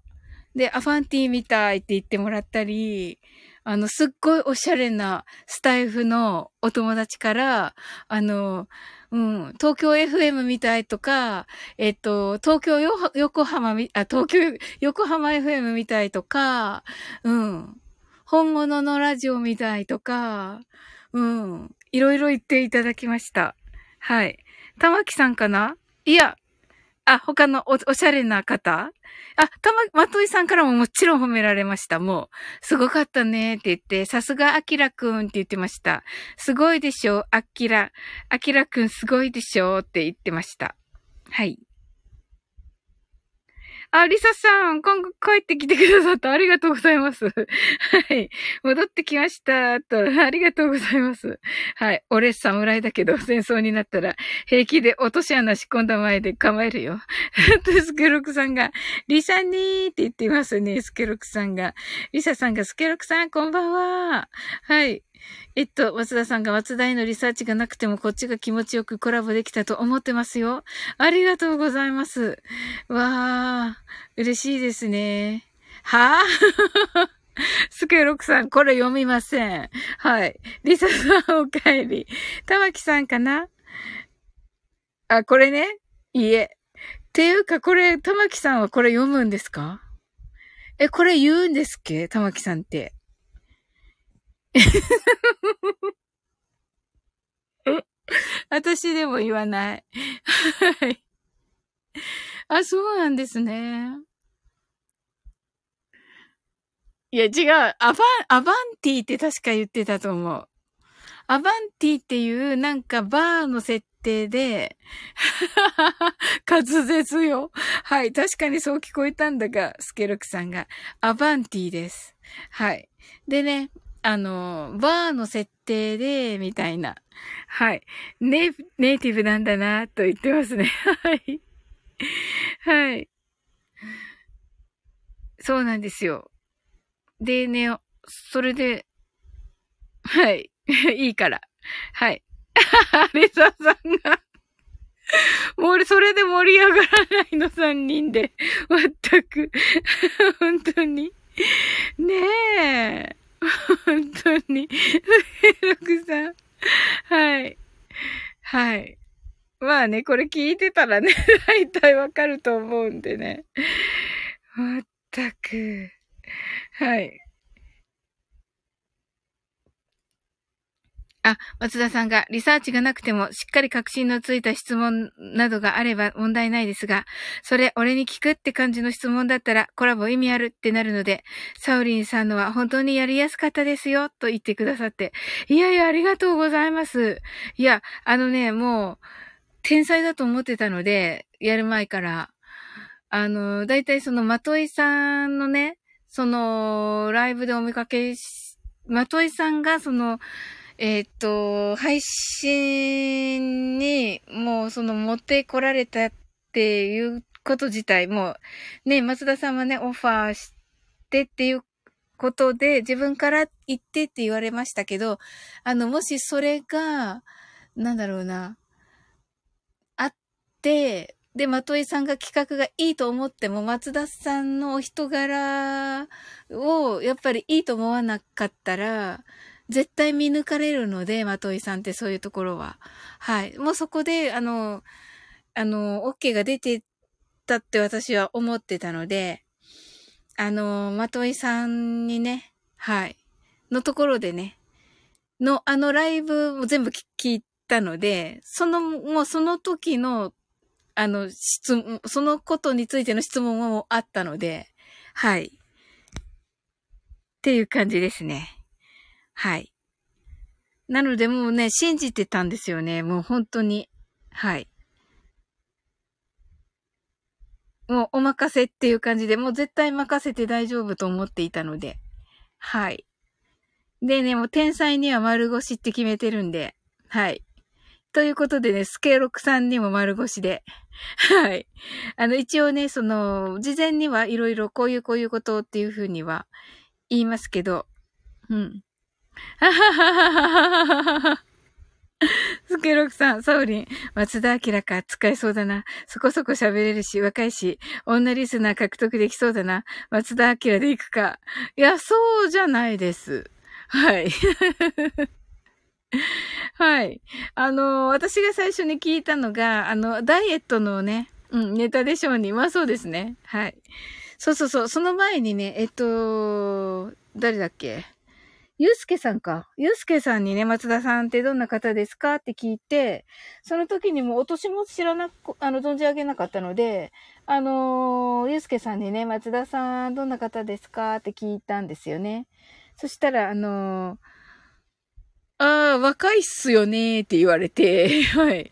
で、アファンティみたいって言ってもらったり、あの、すっごいおしゃれなスタイフのお友達から、あの、うん、東京 FM みたいとか、えっと、東京横浜み、あ、東京横浜 FM みたいとか、うん、本物のラジオみたいとか、うん、いろいろ言っていただきました。はい。玉木さんかな？いや、あ、他のお、おしゃれな方？あ、たま、まといさんからももちろん褒められました。もう、すごかったねって言って、さすがあきらくんって言ってました。すごいでしょ？あきら。あきらくんすごいでしょ？って言ってました。はい。あ、リサさん、今後帰ってきてくださったありがとうございます。はい。戻ってきました。と、ありがとうございます。はい。俺侍だけど、戦争になったら、平気で落とし穴仕込んだ前で構えるよ。と、スケロクさんが、リサにーって言ってますね、スケロクさんが。リサさんが、スケロクさん、こんばんは。はい。えっと、松田さんが松田へのリサーチがなくてもこっちが気持ちよくコラボできたと思ってますよ。ありがとうございます。わー、嬉しいですね。はぁスケロクさん、これ読みません。はい。リサさん、お帰り。玉木さんかな？あ、これね？いえ。っていうか、これ、玉木さんはこれ読むんですか？え、これ言うんですっけ？玉木さんって。私でも言わない。はい。あ、そうなんですね。いや、違う。アバン、アバンティって確か言ってたと思う。アバンティっていうなんかバーの設定で、滑舌よ。はい。確かにそう聞こえたんだが、スケルクさんが。アバンティです。はい。でね、あの、バーの設定で、みたいな。はい。ネイネイティブなんだな、と言ってますね。はい。はい。そうなんですよ。でね、それで、はい。いいから。はい。レザーさんがもうそれで盛り上がらないの、三人で。まったく。本当に。ねえ。本当に。ロさん。はい。はい。まあね、これ聞いてたらね、大体わかると思うんでね。まったく。はい。あ、松田さんが、リサーチがなくても、しっかり確信のついた質問などがあれば問題ないですが、それ、俺に聞くって感じの質問だったら、コラボ意味あるってなるので、サウリンさんのは本当にやりやすかったですよ、と言ってくださって。いやいや、ありがとうございます。いや、あのね、もう、天才だと思ってたので、やる前から。あの、だいたいその、まといさんのね、その、ライブでお見かけし、まといさんが、その、えっ、と、配信にもうその持ってこられたっていうこと自体も、ね、松田さんはね、オファーしてっていうことで自分から言ってって言われましたけど、あの、もしそれが、なんだろうな、あって、で、まといさんが企画がいいと思っても、松田さんのお人柄をやっぱりいいと思わなかったら、絶対見抜かれるので、まといさんってそういうところは。はい。もうそこで、あの、あの、OK が出てたって私は思ってたので、あの、まといさんにね、はい。のところでね、の、あのライブも全部聞いたので、その、もうその時の、あの、質問、そのことについての質問もあったので、はい。っていう感じですね。はい。なのでもうね、信じてたんですよね。もう本当に。はい。もうお任せっていう感じで、もう絶対任せて大丈夫と思っていたので。はい。でね、もう天才には丸腰って決めてるんで。はい。ということでね、スケロクさんにも丸腰で。はい。あの、一応ね、その、事前にはいろいろこういうこういうことっていうふうには言いますけど、うん。ははははははは。スケロクさん、サウリン、松田明か、使えそうだな。そこそこ喋れるし、若いし、女リスナー獲得できそうだな。松田明で行くか。いや、そうじゃないです。はい。はい。あの、私が最初に聞いたのが、あの、ダイエットのね、うん、ネタでしょうに。まあそうですね。はい。そうそうそう。その前にね、えっと、誰だっけ？ゆうすけさんか。ゆうすけさんにね、松田さんってどんな方ですかって聞いて、その時にもお年も知らなく、あの、存じ上げなかったので、あのー、ゆうすけさんにね、松田さんどんな方ですかって聞いたんですよね。そしたら、あのー、ああ、若いっすよねって言われて、はい。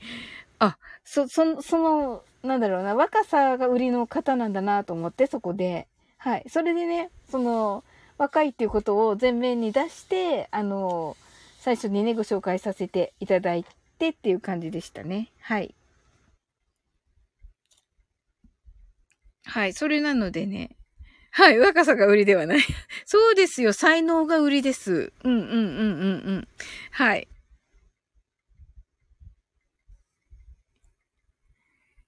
あ、そ、そ、その、なんだろうな、若さが売りの方なんだなと思って、そこで。はい。それでね、その、若いっていうことを前面に出して、あの、最初にね、ご紹介させていただいてっていう感じでしたね。はい。はい。それなのでね。はい。若さが売りではない。そうですよ。才能が売りです。うんうんうんうんうん。はい。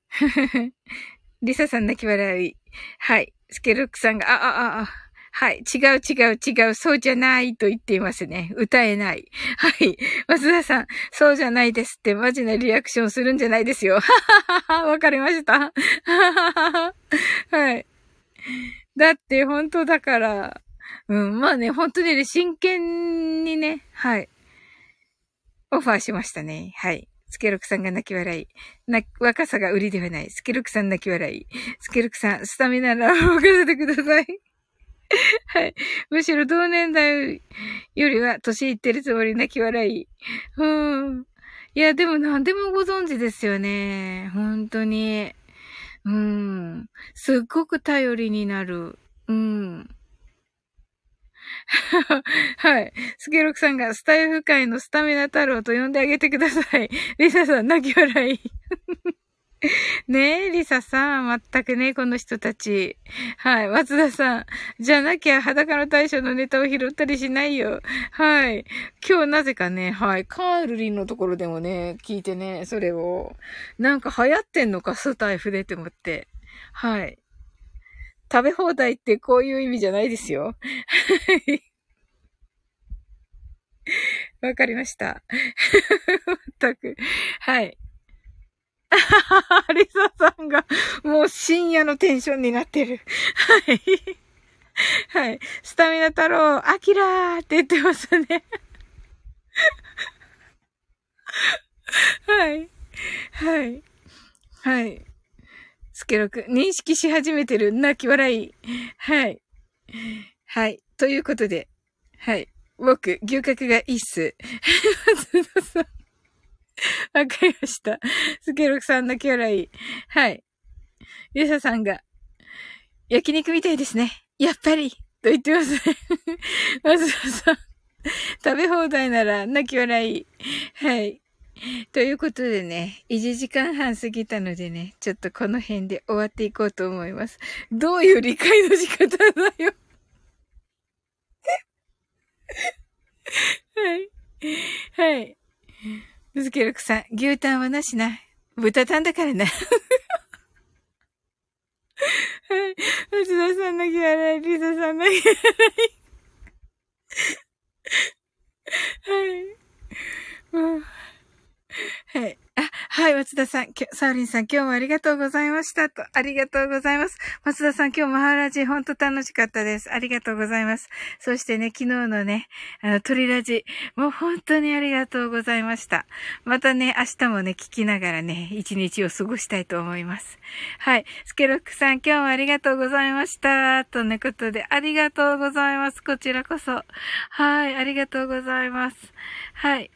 リサさん泣き笑い。はい。スケルックさんが、あ、あ、あ、あ。はい。違う違う違う。そうじゃないと言っていますね。歌えない。はい。松田さん、そうじゃないですってマジなリアクションするんじゃないですよ。はははは。わかりました。ははははい。だって本当だから。うん。まあね、本当にね、真剣にね、はい。オファーしましたね。はい。スケロクさんが泣き笑い。な、若さが売りではない。スケロクさん泣き笑い。スケロクさん、スタミナラを任せてください。はい。むしろ同年代よりは年いってるつもり泣き笑い。うん。いや、でも何でもご存知ですよね。本当に。うん。すっごく頼りになる。うん。はい。スケロクさんがスタイフ界のスタミナ太郎と呼んであげてください。リサさん、泣き笑い。ねえ、リサさん、全くね、この人たち。はい、松田さん。じゃなきゃ裸の大将のネタを拾ったりしないよ。はい。今日なぜかね、はい、カールリンのところでもね、聞いてね、それを。なんか流行ってんのか、スタイフでって思って。はい。食べ放題ってこういう意味じゃないですよ。はい。わかりました。全く。はい。リサさんが、もう深夜のテンションになってる。はい。はい。スタミナ太郎、アキラーって言ってますね。はい。はい。はい。スケロク、認識し始めてる泣き笑い。はい。はい。ということで、はい。僕、牛角がいいっす。松田さん。わかりました。スケロクさんのキャラいい。はい。ゆささんが、焼肉みたいですね。やっぱりと言ってますね。まずさん。食べ放題なら泣き笑い。はい。ということでね、1時間半過ぎたのでね、ちょっとこの辺で終わっていこうと思います。どういう理解の仕方だよ。はい。はい。ずきろくさん、牛タンはなしな。豚タンだからな。はい。松田さん泣き笑い、リサさん泣き笑い。はい。もうはい。あ、はい、松田さん、サウリンさん、今日もありがとうございました。と、ありがとうございます。松田さん、今日マハラジ、ほんと楽しかったです。ありがとうございます。そしてね、昨日のね、あの、鳥ラジ、もう本当にありがとうございました。またね、明日もね、聞きながらね、一日を過ごしたいと思います。はい。スケロックさん、今日もありがとうございました。とねことで、ありがとうございます。こちらこそ。はい、ありがとうございます。はい。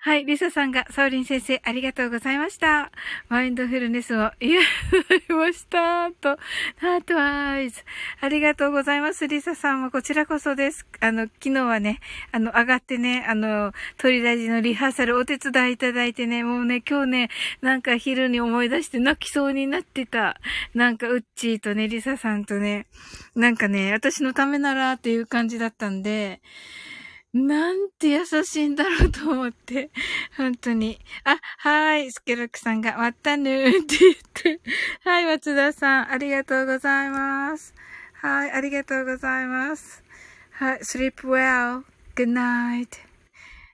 はい、リサさんが、サウリン先生、ありがとうございました。マインドフルネスを癒されました。と、ハートアイズ。ありがとうございます。リサさんもこちらこそです。あの、昨日はね、あの、上がってね、あの、鳥ラジのリハーサルお手伝いいただいてね、もうね、今日ね、なんか昼に思い出して泣きそうになってた。なんか、ウッチーとね、リサさんとね、なんかね、私のためならっていう感じだったんで、なんて優しいんだろうと思って、本当に。あ、はい、スケロクさんが、わったぬーって言って。はい、松田さん、ありがとうございます。はい、ありがとうございます。はい、sleep well. Good night.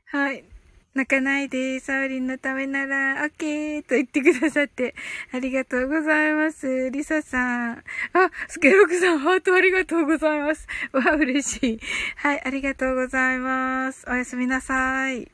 はい。泣かないで、サウリンのためなら、オッケーと言ってくださって、ありがとうございます。リサさん。あ、スケロクさん、ハートありがとうございます。わ、嬉しい。はい、ありがとうございます。おやすみなさい。